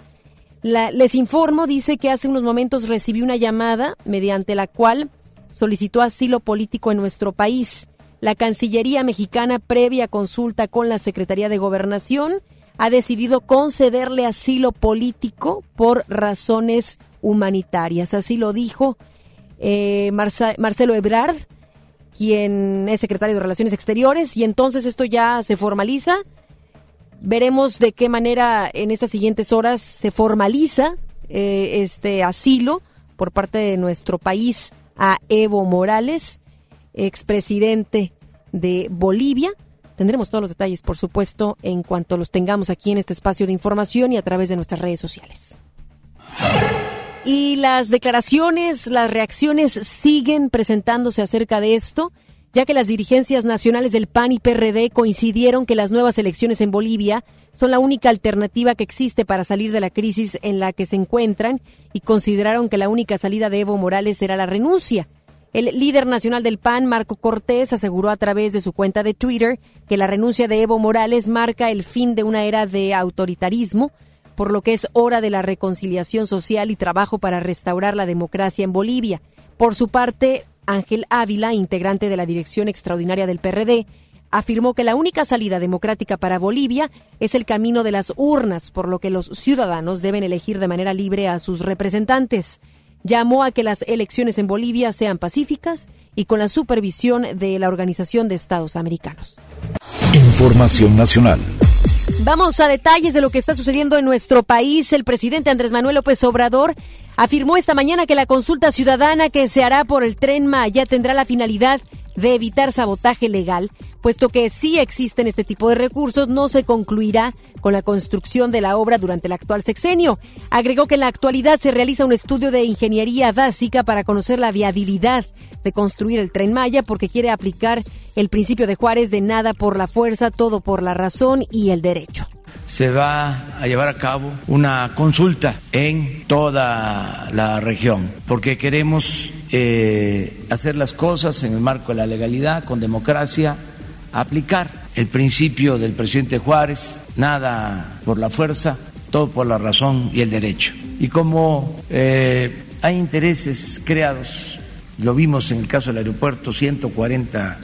les informo, dice que hace unos momentos recibió una llamada mediante la cual solicitó asilo político en nuestro país. La Cancillería mexicana, previa consulta con la Secretaría de Gobernación, ha decidido concederle asilo político por razones humanitarias. Así lo dijo eh, Marcelo Ebrard, quien es secretario de Relaciones Exteriores, y entonces esto ya se formaliza. Veremos de qué manera en estas siguientes horas se formaliza eh, este asilo por parte de nuestro país a Evo Morales expresidente de Bolivia. Tendremos todos los detalles, por supuesto, en cuanto los tengamos aquí en este espacio de información y a través de nuestras redes sociales. Y las declaraciones, las reacciones siguen presentándose acerca de esto, ya que las dirigencias nacionales del PAN y PRD coincidieron que las nuevas elecciones en Bolivia son la única alternativa que existe para salir de la crisis en la que se encuentran y consideraron que la única salida de Evo Morales será la renuncia. El líder nacional del PAN, Marco Cortés, aseguró a través de su cuenta de Twitter que la renuncia de Evo Morales marca el fin de una era de autoritarismo, por lo que es hora de la reconciliación social y trabajo para restaurar la democracia en Bolivia. Por su parte, Ángel Ávila, integrante de la Dirección Extraordinaria del PRD, afirmó que la única salida democrática para Bolivia es el camino de las urnas, por lo que los ciudadanos deben elegir de manera libre a sus representantes llamó a que las elecciones en Bolivia sean pacíficas y con la supervisión de la Organización de Estados Americanos. Información nacional. Vamos a detalles de lo que está sucediendo en nuestro país. El presidente Andrés Manuel López Obrador afirmó esta mañana que la consulta ciudadana que se hará por el tren Maya tendrá la finalidad de evitar sabotaje legal, puesto que si existen este tipo de recursos, no se concluirá con la construcción de la obra durante el actual sexenio. Agregó que en la actualidad se realiza un estudio de ingeniería básica para conocer la viabilidad de construir el tren Maya, porque quiere aplicar el principio de Juárez de nada por la fuerza, todo por la razón y el derecho se va a llevar a cabo una consulta en toda la región, porque queremos eh, hacer las cosas en el marco de la legalidad, con democracia, aplicar el principio del presidente Juárez, nada por la fuerza, todo por la razón y el derecho. Y como eh, hay intereses creados, lo vimos en el caso del aeropuerto, 140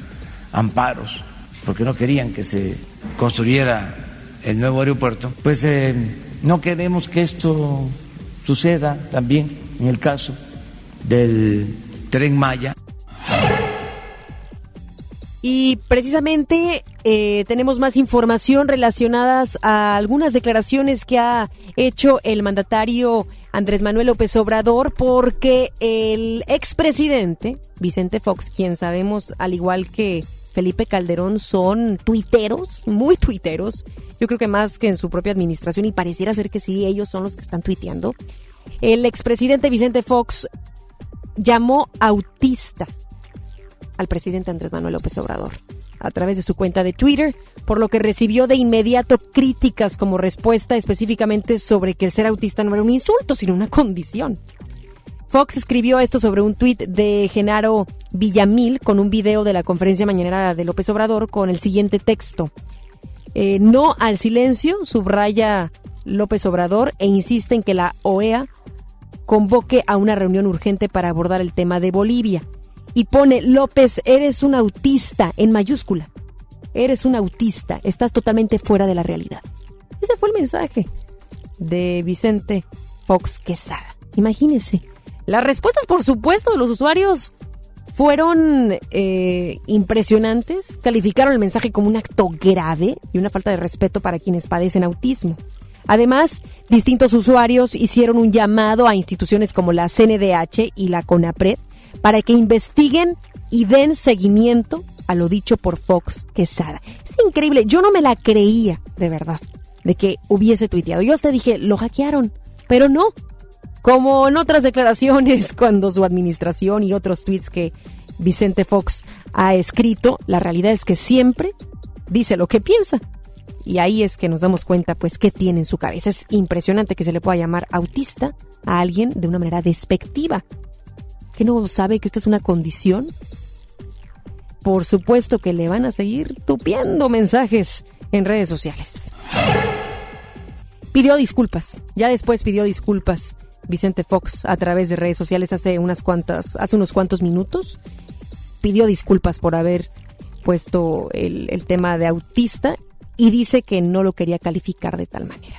amparos, porque no querían que se construyera el nuevo aeropuerto, pues eh, no queremos que esto suceda también en el caso del tren Maya. Y precisamente eh, tenemos más información relacionadas a algunas declaraciones que ha hecho el mandatario Andrés Manuel López Obrador porque el expresidente Vicente Fox, quien sabemos al igual que Felipe Calderón son tuiteros, muy tuiteros, yo creo que más que en su propia administración y pareciera ser que sí, ellos son los que están tuiteando. El expresidente Vicente Fox llamó autista al presidente Andrés Manuel López Obrador a través de su cuenta de Twitter, por lo que recibió de inmediato críticas como respuesta específicamente sobre que el ser autista no era un insulto, sino una condición. Fox escribió esto sobre un tuit de Genaro Villamil con un video de la conferencia mañanera de López Obrador con el siguiente texto. Eh, no al silencio, subraya López Obrador e insiste en que la OEA convoque a una reunión urgente para abordar el tema de Bolivia y pone López, eres un autista en mayúscula. Eres un autista, estás totalmente fuera de la realidad. Ese fue el mensaje de Vicente Fox Quesada. Imagínense. Las respuestas, por supuesto, de los usuarios fueron eh, impresionantes. Calificaron el mensaje como un acto grave y una falta de respeto para quienes padecen autismo. Además, distintos usuarios hicieron un llamado a instituciones como la CNDH y la CONAPRED para que investiguen y den seguimiento a lo dicho por Fox Quesada. Es increíble, yo no me la creía, de verdad, de que hubiese tuiteado. Yo hasta dije, lo hackearon, pero no. Como en otras declaraciones, cuando su administración y otros tweets que Vicente Fox ha escrito, la realidad es que siempre dice lo que piensa. Y ahí es que nos damos cuenta, pues, qué tiene en su cabeza. Es impresionante que se le pueda llamar autista a alguien de una manera despectiva que no sabe que esta es una condición? Por supuesto que le van a seguir tupiendo mensajes en redes sociales. Pidió disculpas, ya después pidió disculpas Vicente Fox a través de redes sociales hace unas cuantas, hace unos cuantos minutos. Pidió disculpas por haber puesto el, el tema de autista y dice que no lo quería calificar de tal manera.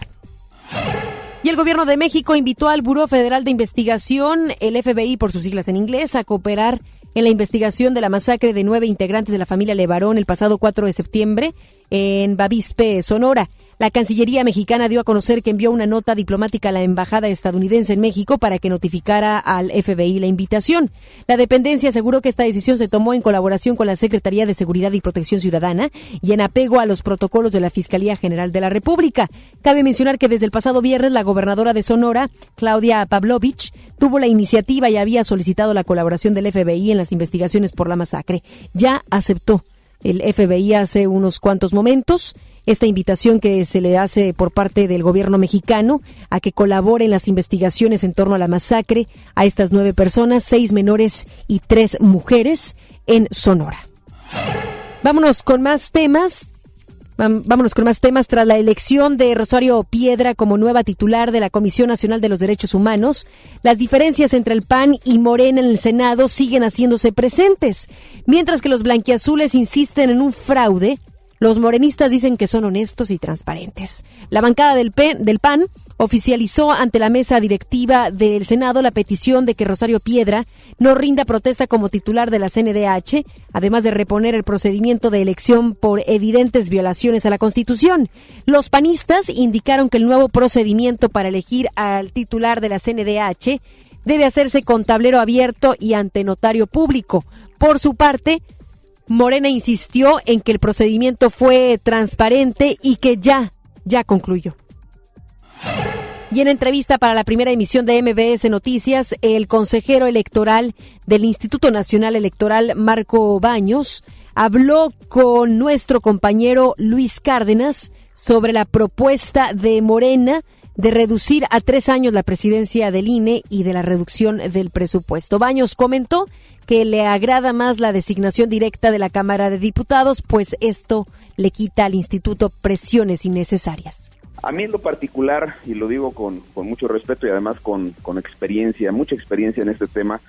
Y el gobierno de México invitó al Buró Federal de Investigación, el FBI por sus siglas en inglés, a cooperar en la investigación de la masacre de nueve integrantes de la familia Levarón el pasado 4 de septiembre en Bavispe, Sonora. La Cancillería mexicana dio a conocer que envió una nota diplomática a la embajada estadounidense en México para que notificara al FBI la invitación. La dependencia aseguró que esta decisión se tomó en colaboración con la Secretaría de Seguridad y Protección Ciudadana y en apego a los protocolos de la Fiscalía General de la República. Cabe mencionar que desde el pasado viernes la gobernadora de Sonora, Claudia Pavlovich, tuvo la iniciativa y había solicitado la colaboración del FBI en las investigaciones por la masacre. Ya aceptó el FBI hace unos cuantos momentos esta invitación que se le hace por parte del gobierno mexicano a que colabore en las investigaciones en torno a la masacre a estas nueve personas, seis menores y tres mujeres en Sonora. Vámonos con más temas. Vámonos con más temas. Tras la elección de Rosario Piedra como nueva titular de la Comisión Nacional de los Derechos Humanos, las diferencias entre el PAN y Morena en el Senado siguen haciéndose presentes, mientras que los blanquiazules insisten en un fraude los morenistas dicen que son honestos y transparentes. La bancada del, PAN oficializó ante la mesa directiva del Senado la petición de que Rosario Piedra no rinda protesta como titular de la CNDH, además de reponer el procedimiento de elección por evidentes violaciones a la Constitución. Los panistas indicaron que el nuevo procedimiento para elegir al titular de la CNDH debe hacerse con tablero abierto y ante notario público. Por su parte, Morena insistió en que el procedimiento fue transparente y que ya, ya concluyó. Y en entrevista para la primera emisión de MBS Noticias, el consejero electoral del Instituto Nacional Electoral, Marco Baños, habló con nuestro compañero Luis Cárdenas sobre la propuesta de Morena de reducir a tres años la presidencia del INE y de la reducción del presupuesto. Baños comentó que le agrada más la designación directa de la Cámara de Diputados, pues esto le quita al instituto presiones innecesarias. A mí en lo particular, y lo digo con, mucho respeto y además con, experiencia, mucha experiencia en este tema,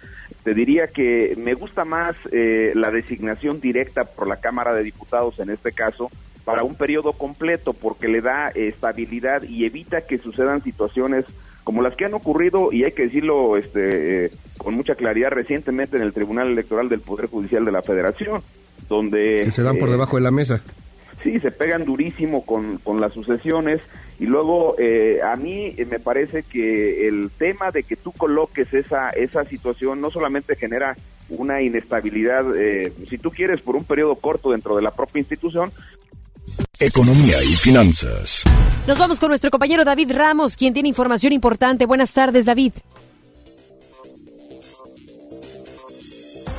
te diría que me gusta más eh, la designación directa por la Cámara de Diputados en este caso, para un periodo completo porque le da estabilidad y evita que sucedan situaciones como las que han ocurrido y hay que decirlo este eh, con mucha claridad recientemente en el Tribunal Electoral del Poder Judicial de la Federación donde que se dan por eh, debajo de la mesa. sí se pegan durísimo con, con las sucesiones y luego eh, a mí me parece que el tema de que tú coloques esa esa situación no solamente genera una inestabilidad si tú quieres por un periodo corto dentro de la propia institución Economía y finanzas. Nos vamos con nuestro compañero David Ramos, quien tiene información importante. Buenas tardes, David.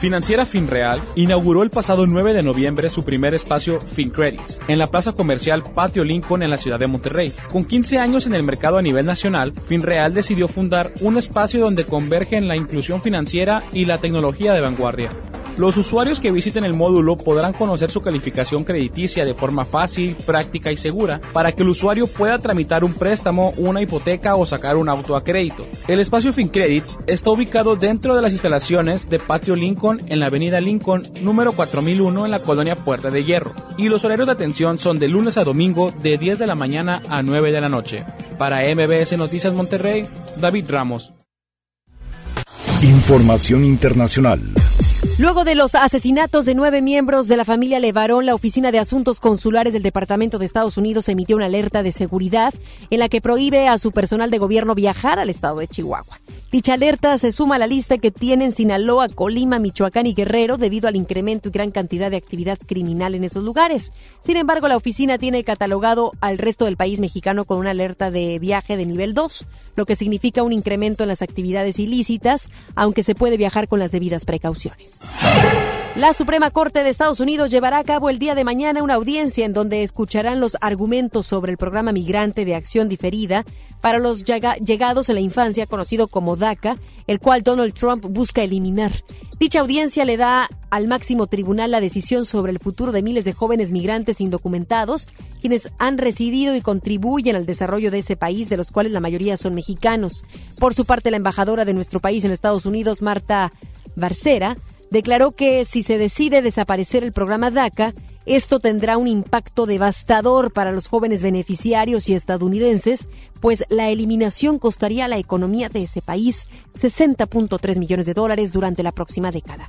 Financiera Finreal inauguró el pasado 9 de noviembre su primer espacio FinCredits en la plaza comercial Patio Lincoln en la ciudad de Monterrey. Con 15 años en el mercado a nivel nacional, Finreal decidió fundar un espacio donde convergen la inclusión financiera y la tecnología de vanguardia. Los usuarios que visiten el módulo podrán conocer su calificación crediticia de forma fácil, práctica y segura para que el usuario pueda tramitar un préstamo, una hipoteca o sacar un auto a crédito. El espacio FinCredits está ubicado dentro de las instalaciones de Patio Lincoln en la avenida Lincoln número 4001 en la colonia Puerta de Hierro y los horarios de atención son de lunes a domingo de 10 de la mañana a 9 de la noche. Para MBS Noticias Monterrey, David Ramos. Información internacional. Luego de los asesinatos de nueve miembros de la familia Levarón, la Oficina de Asuntos Consulares del Departamento de Estados Unidos emitió una alerta de seguridad en la que prohíbe a su personal de gobierno viajar al estado de Chihuahua. Dicha alerta se suma a la lista que tienen Sinaloa, Colima, Michoacán y Guerrero debido al incremento y gran cantidad de actividad criminal en esos lugares. Sin embargo, la oficina tiene catalogado al resto del país mexicano con una alerta de viaje de nivel 2, lo que significa un incremento en las actividades ilícitas, aunque se puede viajar con las debidas precauciones. La Suprema Corte de Estados Unidos llevará a cabo el día de mañana una audiencia en donde escucharán los argumentos sobre el programa migrante de acción diferida para los llegados en la infancia conocido como DACA, el cual Donald Trump busca eliminar. Dicha audiencia le da al máximo tribunal la decisión sobre el futuro de miles de jóvenes migrantes indocumentados, quienes han residido y contribuyen al desarrollo de ese país, de los cuales la mayoría son mexicanos. Por su parte, la embajadora de nuestro país en Estados Unidos, Marta Barcera, declaró que si se decide desaparecer el programa DACA, esto tendrá un impacto devastador para los jóvenes beneficiarios y estadounidenses, pues la eliminación costaría a la economía de ese país 60.3 millones de dólares durante la próxima década.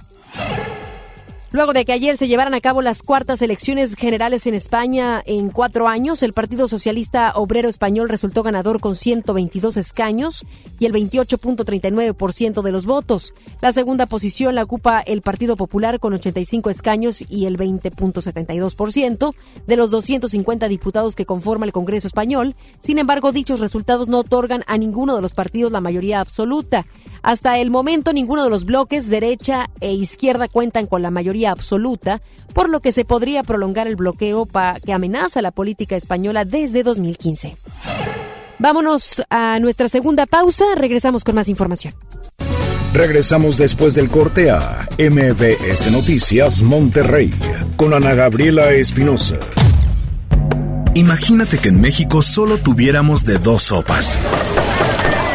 Luego de que ayer se llevaran a cabo las cuartas elecciones generales en España en cuatro años, el Partido Socialista Obrero Español resultó ganador con 122 escaños y el 28.39% de los votos. La segunda posición la ocupa el Partido Popular con 85 escaños y el 20.72% de los 250 diputados que conforma el Congreso Español. Sin embargo, dichos resultados no otorgan a ninguno de los partidos la mayoría absoluta. Hasta el momento, ninguno de los bloques, derecha e izquierda, cuentan con la mayoría absoluta, por lo que se podría prolongar el bloqueo que amenaza la política española desde 2015. Vámonos a nuestra segunda pausa, regresamos con más información. Regresamos después del corte a MBS Noticias Monterrey con Ana Gabriela Espinosa. Imagínate que en México solo tuviéramos de dos sopas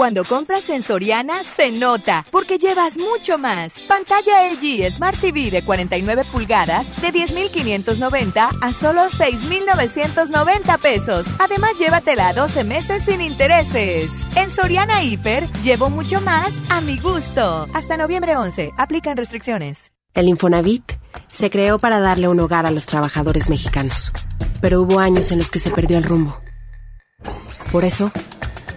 Cuando compras en Soriana, se nota, porque llevas mucho más. Pantalla LG Smart TV de 49 pulgadas de 10,590 a solo 6,990 pesos. Además, llévatela a 12 meses sin intereses. En Soriana Hiper, llevo mucho más a mi gusto. Hasta noviembre 11, aplican restricciones. El Infonavit se creó para darle un hogar a los trabajadores mexicanos, pero hubo años en los que se perdió el rumbo. Por eso,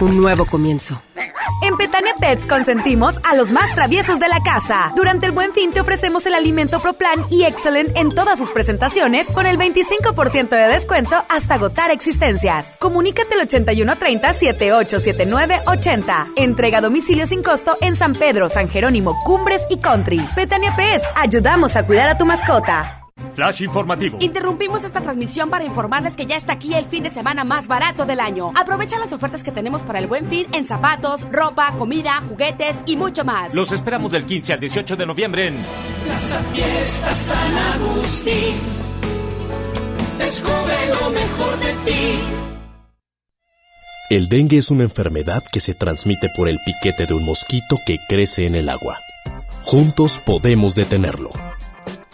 un nuevo comienzo. En Petania Pets consentimos a los más traviesos de la casa. Durante el Buen Fin te ofrecemos el alimento ProPlan y Excellent en todas sus presentaciones con el 25% de descuento hasta agotar existencias. Comunícate al 8130 787980. Entrega a domicilio sin costo en San Pedro, San Jerónimo, Cumbres y Country. Petania Pets, ayudamos a cuidar a tu mascota. Flash informativo. Interrumpimos esta transmisión para informarles que ya está aquí el fin de semana más barato del año. Aprovecha las ofertas que tenemos para el buen fin en zapatos, ropa, comida, juguetes y mucho más. Los esperamos del 15 al 18 de noviembre en Plaza Fiesta San Agustín. Descubre lo mejor de ti. El dengue es una enfermedad que se transmite por el piquete de un mosquito que crece en el agua. Juntos podemos detenerlo.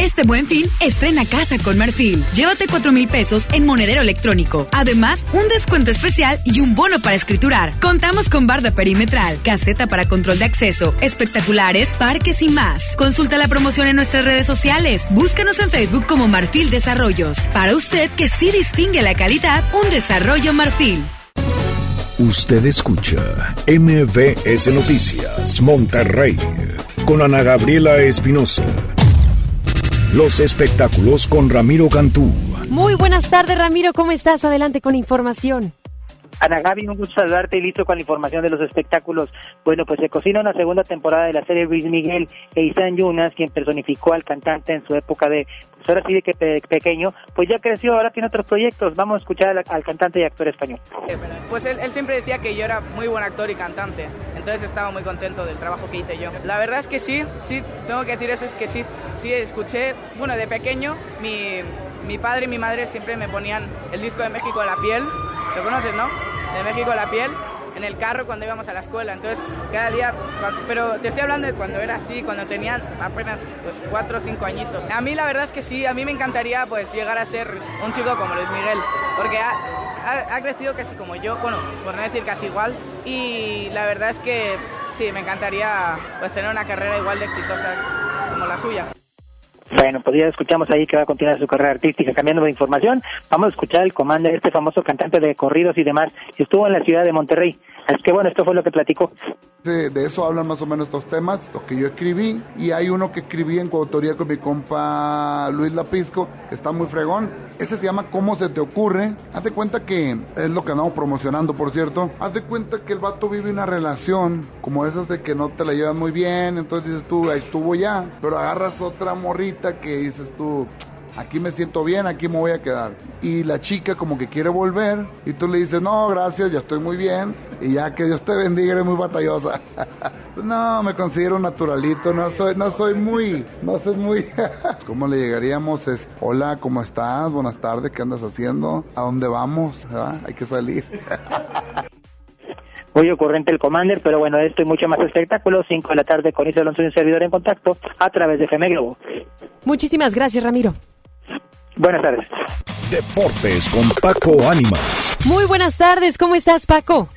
Este buen fin, estrena casa con Marfil. Llévate 4 mil pesos en monedero electrónico. Además, un descuento especial y un bono para escriturar. Contamos con barda perimetral, caseta para control de acceso, espectaculares, parques y más. Consulta la promoción en nuestras redes sociales. Búscanos en Facebook como Marfil Desarrollos. Para usted que sí distingue la calidad, un desarrollo Marfil. Usted escucha MBS Noticias Monterrey con Ana Gabriela Espinosa. Los espectáculos con Ramiro Cantú. Muy buenas tardes, Ramiro. ¿Cómo estás? Adelante con información. Ana Gaby, un gusto saludarte y listo con la información de los espectáculos. Bueno, pues se cocina una segunda temporada de la serie Luis Miguel e Isan Yunas, quien personificó al cantante en su época de, pues ahora sí de que pe pequeño, pues ya creció, ahora tiene otros proyectos. Vamos a escuchar al, al cantante y actor español. Pues él, él, siempre decía que yo era muy buen actor y cantante, entonces estaba muy contento del trabajo que hice yo. La verdad es que sí, sí, tengo que decir eso, es que sí, sí, escuché, bueno, de pequeño mi, mi padre y mi madre siempre me ponían el disco de México en la piel, ¿lo conoces, no? de México la piel en el carro cuando íbamos a la escuela. Entonces, cada día, pero te estoy hablando de cuando era así, cuando tenían apenas pues cuatro o cinco añitos. A mí la verdad es que sí, a mí me encantaría pues llegar a ser un chico como Luis Miguel, porque ha, ha, ha crecido casi como yo, bueno, por no decir casi igual, y la verdad es que sí, me encantaría pues tener una carrera igual de exitosa como la suya. Bueno, pues ya escuchamos ahí que va a continuar su carrera artística. Cambiando de información, vamos a escuchar el comando de este famoso cantante de corridos y demás. Estuvo en la ciudad de Monterrey. Así que bueno, esto fue lo que platicó. De, de, eso hablan más o menos estos temas, los que yo escribí, y hay uno que escribí en coautoría con mi compa Luis Lapisco, que está muy fregón. Ese se llama ¿Cómo se te ocurre? Haz de cuenta que es lo que andamos promocionando, por cierto. Haz de cuenta que el vato vive una relación como esas de que no te la llevas muy bien, entonces dices tú, ahí estuvo ya, pero agarras otra morrita que dices tú, aquí me siento bien, aquí me voy a quedar. Y la chica como que quiere volver y tú le dices, no, gracias, ya estoy muy bien. Y ya que Dios te bendiga, eres muy batallosa. no, me considero naturalito, no soy, no soy muy, no soy muy... ¿Cómo le llegaríamos? Es, hola, ¿cómo estás? Buenas tardes, ¿qué andas haciendo? ¿A dónde vamos? Hay que salir. Muy ocurrente el Commander, pero bueno, esto y mucho más espectáculo. 5 de la tarde con Isabel Alonso y un servidor en contacto a través de FM Globo. Muchísimas gracias, Ramiro. Buenas tardes. Deportes con Paco Ánimas. Muy buenas tardes, ¿cómo estás, Paco?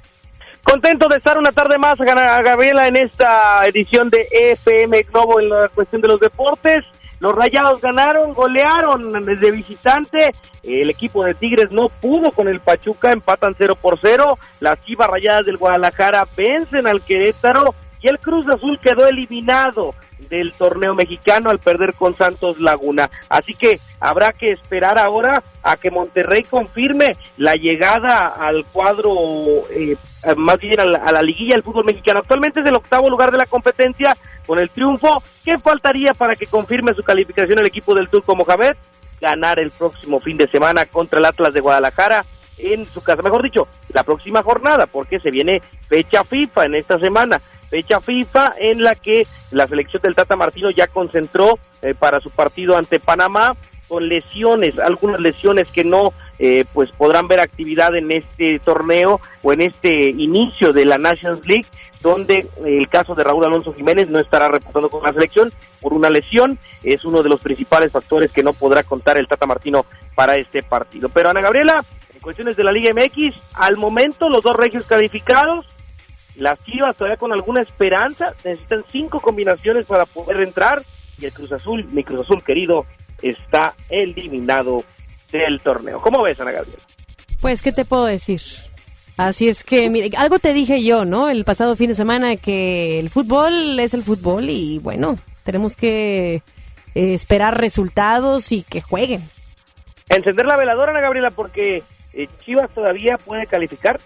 Contento de estar una tarde más, Gabriela, en esta edición de FM Globo en la cuestión de los deportes. Los Rayados ganaron, golearon desde visitante. El equipo de Tigres no pudo con el Pachuca, empatan 0 por 0. Las Chivas Rayadas del Guadalajara vencen al Querétaro y el Cruz Azul quedó eliminado del torneo mexicano al perder con Santos Laguna. Así que habrá que esperar ahora a que Monterrey confirme la llegada al cuadro eh, más bien a la, a la liguilla del fútbol mexicano. Actualmente es el octavo lugar de la competencia con el triunfo. ¿Qué faltaría para que confirme su calificación el equipo del Turco Mohamed? Ganar el próximo fin de semana contra el Atlas de Guadalajara en su casa, mejor dicho, la próxima jornada, porque se viene fecha FIFA en esta semana, fecha FIFA en la que la selección del Tata Martino ya concentró eh, para su partido ante Panamá con lesiones, algunas lesiones que no eh, pues podrán ver actividad en este torneo o en este inicio de la Nations League, donde el caso de Raúl Alonso Jiménez no estará reportando con la selección por una lesión, es uno de los principales factores que no podrá contar el Tata Martino para este partido. Pero Ana Gabriela, en cuestiones de la Liga MX, al momento los dos regios calificados, las Chivas todavía con alguna esperanza, necesitan cinco combinaciones para poder entrar y el Cruz Azul, mi Cruz Azul querido, está eliminado del torneo. ¿Cómo ves, Ana Gabriela? Pues, ¿qué te puedo decir? Así es que, mire, algo te dije yo, ¿no? El pasado fin de semana que el fútbol es el fútbol y bueno, tenemos que eh, esperar resultados y que jueguen. Encender la veladora, Ana Gabriela, porque eh, Chivas todavía puede calificar.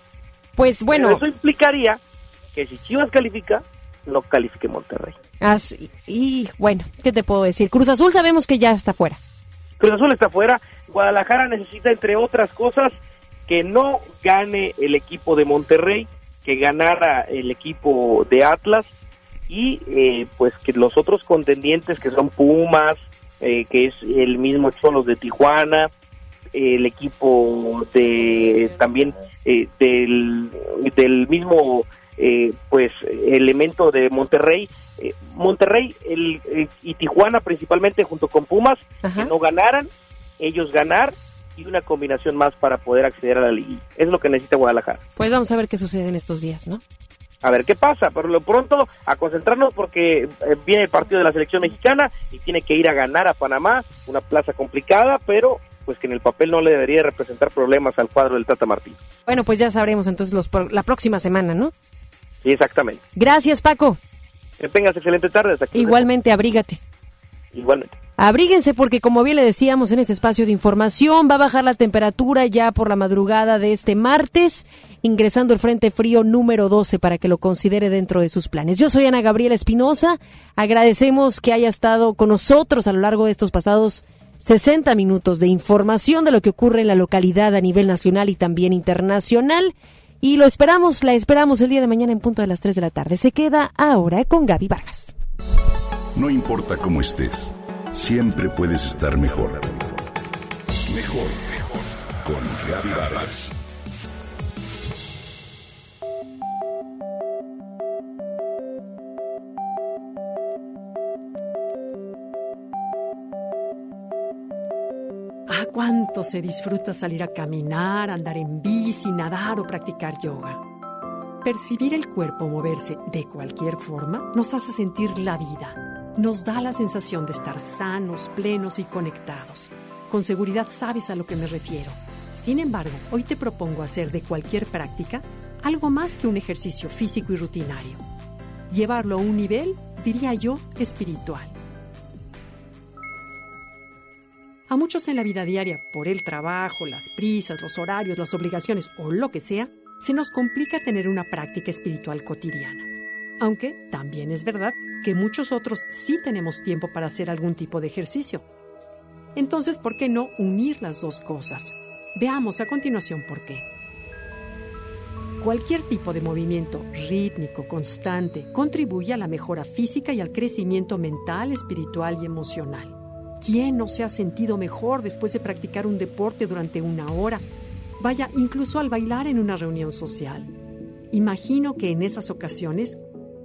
Pues bueno. Pero eso implicaría que si Chivas califica, no califique Monterrey. Así, y bueno, ¿qué te puedo decir? Cruz Azul sabemos que ya está fuera. Cruz Azul está fuera. Guadalajara necesita, entre otras cosas, que no gane el equipo de Monterrey, que ganara el equipo de Atlas y eh, pues que los otros contendientes que son Pumas, eh, que es el mismo Cholos de Tijuana, el equipo de también eh, del, del mismo eh, pues elemento de Monterrey eh, Monterrey el, eh, y Tijuana principalmente junto con Pumas que no ganaran ellos ganar y una combinación más para poder acceder a la liga es lo que necesita Guadalajara Pues vamos a ver qué sucede en estos días, ¿no? a ver qué pasa, pero lo pronto a concentrarnos porque eh, viene el partido de la selección mexicana y tiene que ir a ganar a Panamá, una plaza complicada, pero pues que en el papel no le debería representar problemas al cuadro del Tata Martín. Bueno, pues ya sabremos entonces los, por- la próxima semana, ¿no? Exactamente. Gracias, Paco. Que tengas excelente tarde. Hasta aquí. Igualmente, abrígate. Igualmente. Abríguense porque como bien le decíamos en este espacio de información, va a bajar la temperatura ya por la madrugada de este martes, ingresando el Frente Frío número 12 para que lo considere dentro de sus planes. Yo soy Ana Gabriela Espinosa, agradecemos que haya estado con nosotros a lo largo de estos pasados 60 minutos de información de lo que ocurre en la localidad a nivel nacional y también internacional. Y lo esperamos, la esperamos el día de mañana en punto de las 3 de la tarde. Se queda ahora con Gaby Vargas. No importa cómo estés, siempre puedes estar mejor. Mejor, mejor. Con Gaby Vargas. Ah, cuánto se disfruta salir a caminar, andar en bici, nadar o practicar yoga. Percibir el cuerpo moverse de cualquier forma nos hace sentir la vida. Nos da la sensación de estar sanos, plenos y conectados. Con seguridad sabes a lo que me refiero. Sin embargo, hoy te propongo hacer de cualquier práctica algo más que un ejercicio físico y rutinario. Llevarlo a un nivel, diría yo, espiritual. A muchos en la vida diaria, por el trabajo, las prisas, los horarios, las obligaciones o lo que sea, se nos complica tener una práctica espiritual cotidiana. Aunque también es verdad que muchos otros sí tenemos tiempo para hacer algún tipo de ejercicio. Entonces, ¿por qué no unir las dos cosas? Veamos a continuación por qué. Cualquier tipo de movimiento rítmico, constante, contribuye a la mejora física y al crecimiento mental, espiritual y emocional. ¿Quién no se ha sentido mejor después de practicar un deporte durante una hora? Vaya, incluso al bailar en una reunión social. Imagino que en esas ocasiones,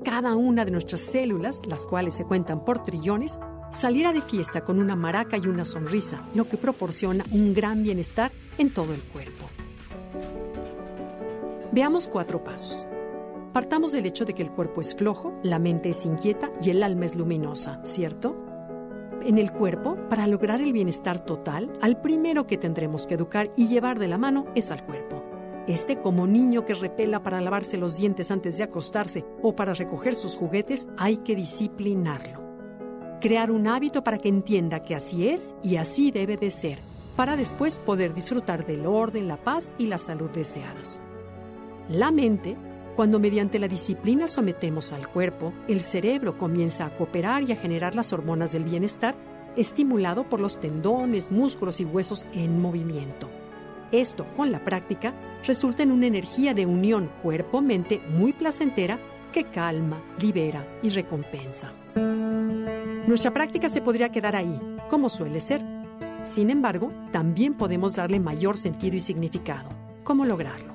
cada una de nuestras células, las cuales se cuentan por trillones, saliera de fiesta con una maraca y una sonrisa, lo que proporciona un gran bienestar en todo el cuerpo. Veamos cuatro pasos. Partamos del hecho de que el cuerpo es flojo, la mente es inquieta y el alma es luminosa, ¿cierto? En el cuerpo, para lograr el bienestar total, al primero que tendremos que educar y llevar de la mano es al cuerpo. Este, como niño que repela para lavarse los dientes antes de acostarse o para recoger sus juguetes, hay que disciplinarlo. Crear un hábito para que entienda que así es y así debe de ser, para después poder disfrutar del orden, la paz y la salud deseadas. La mente, cuando mediante la disciplina sometemos al cuerpo, el cerebro comienza a cooperar y a generar las hormonas del bienestar, estimulado por los tendones, músculos y huesos en movimiento. Esto, con la práctica, resulta en una energía de unión cuerpo-mente muy placentera que calma, libera y recompensa. Nuestra práctica se podría quedar ahí, como suele ser. Sin embargo, también podemos darle mayor sentido y significado. ¿Cómo lograrlo?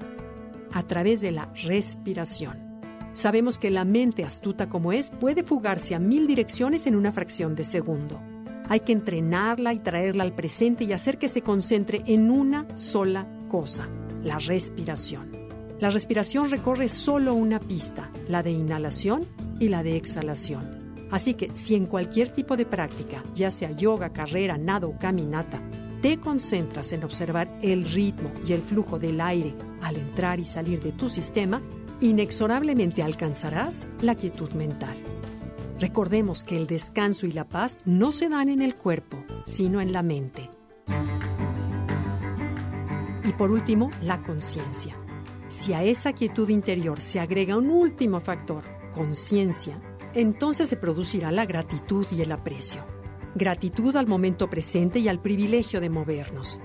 A través de la respiración. Sabemos que la mente, astuta como es, puede fugarse a mil direcciones en una fracción de segundo. Hay que entrenarla y traerla al presente y hacer que se concentre en una sola cosa, la respiración. La respiración recorre solo una pista, la de inhalación y la de exhalación. Así que si en cualquier tipo de práctica, ya sea yoga, carrera, nado o caminata, te concentras en observar el ritmo y el flujo del aire al entrar y salir de tu sistema, inexorablemente alcanzarás la quietud mental. Recordemos que el descanso y la paz no se dan en el cuerpo, sino en la mente. Y por último, la conciencia. Si a esa quietud interior se agrega un último factor, conciencia, entonces se producirá la gratitud y el aprecio. Gratitud al momento presente y al privilegio de movernos.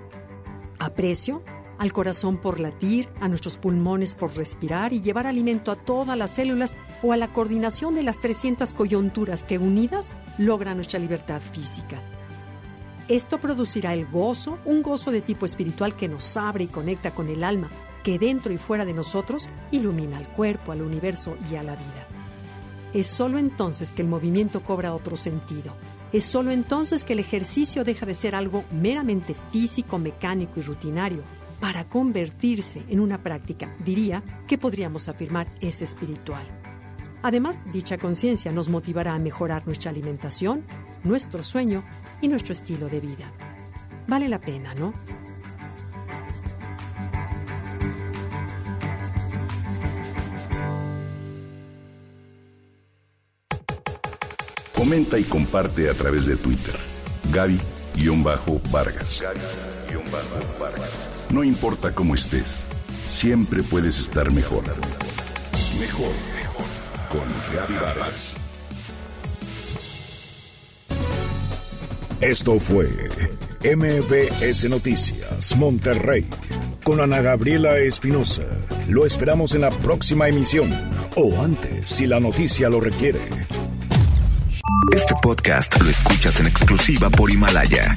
Aprecio al corazón por latir, a nuestros pulmones por respirar y llevar alimento a todas las células o a la coordinación de las 300 coyunturas que unidas logran nuestra libertad física. Esto producirá el gozo, un gozo de tipo espiritual que nos abre y conecta con el alma, que dentro y fuera de nosotros ilumina al cuerpo, al universo y a la vida. Es solo entonces que el movimiento cobra otro sentido. Es solo entonces que el ejercicio deja de ser algo meramente físico, mecánico y rutinario para convertirse en una práctica, diría, que podríamos afirmar es espiritual. Además, dicha conciencia nos motivará a mejorar nuestra alimentación, nuestro sueño y nuestro estilo de vida. Vale la pena, ¿no? Comenta y comparte a través de Twitter. Gaby-Vargas. Gaby-Vargas. No importa cómo estés, siempre puedes estar mejor. Mejor, mejor. Con Vargas. Esto fue MBS Noticias Monterrey con Ana Gabriela Espinosa. Lo esperamos en la próxima emisión o antes si la noticia lo requiere. Este podcast lo escuchas en exclusiva por Himalaya.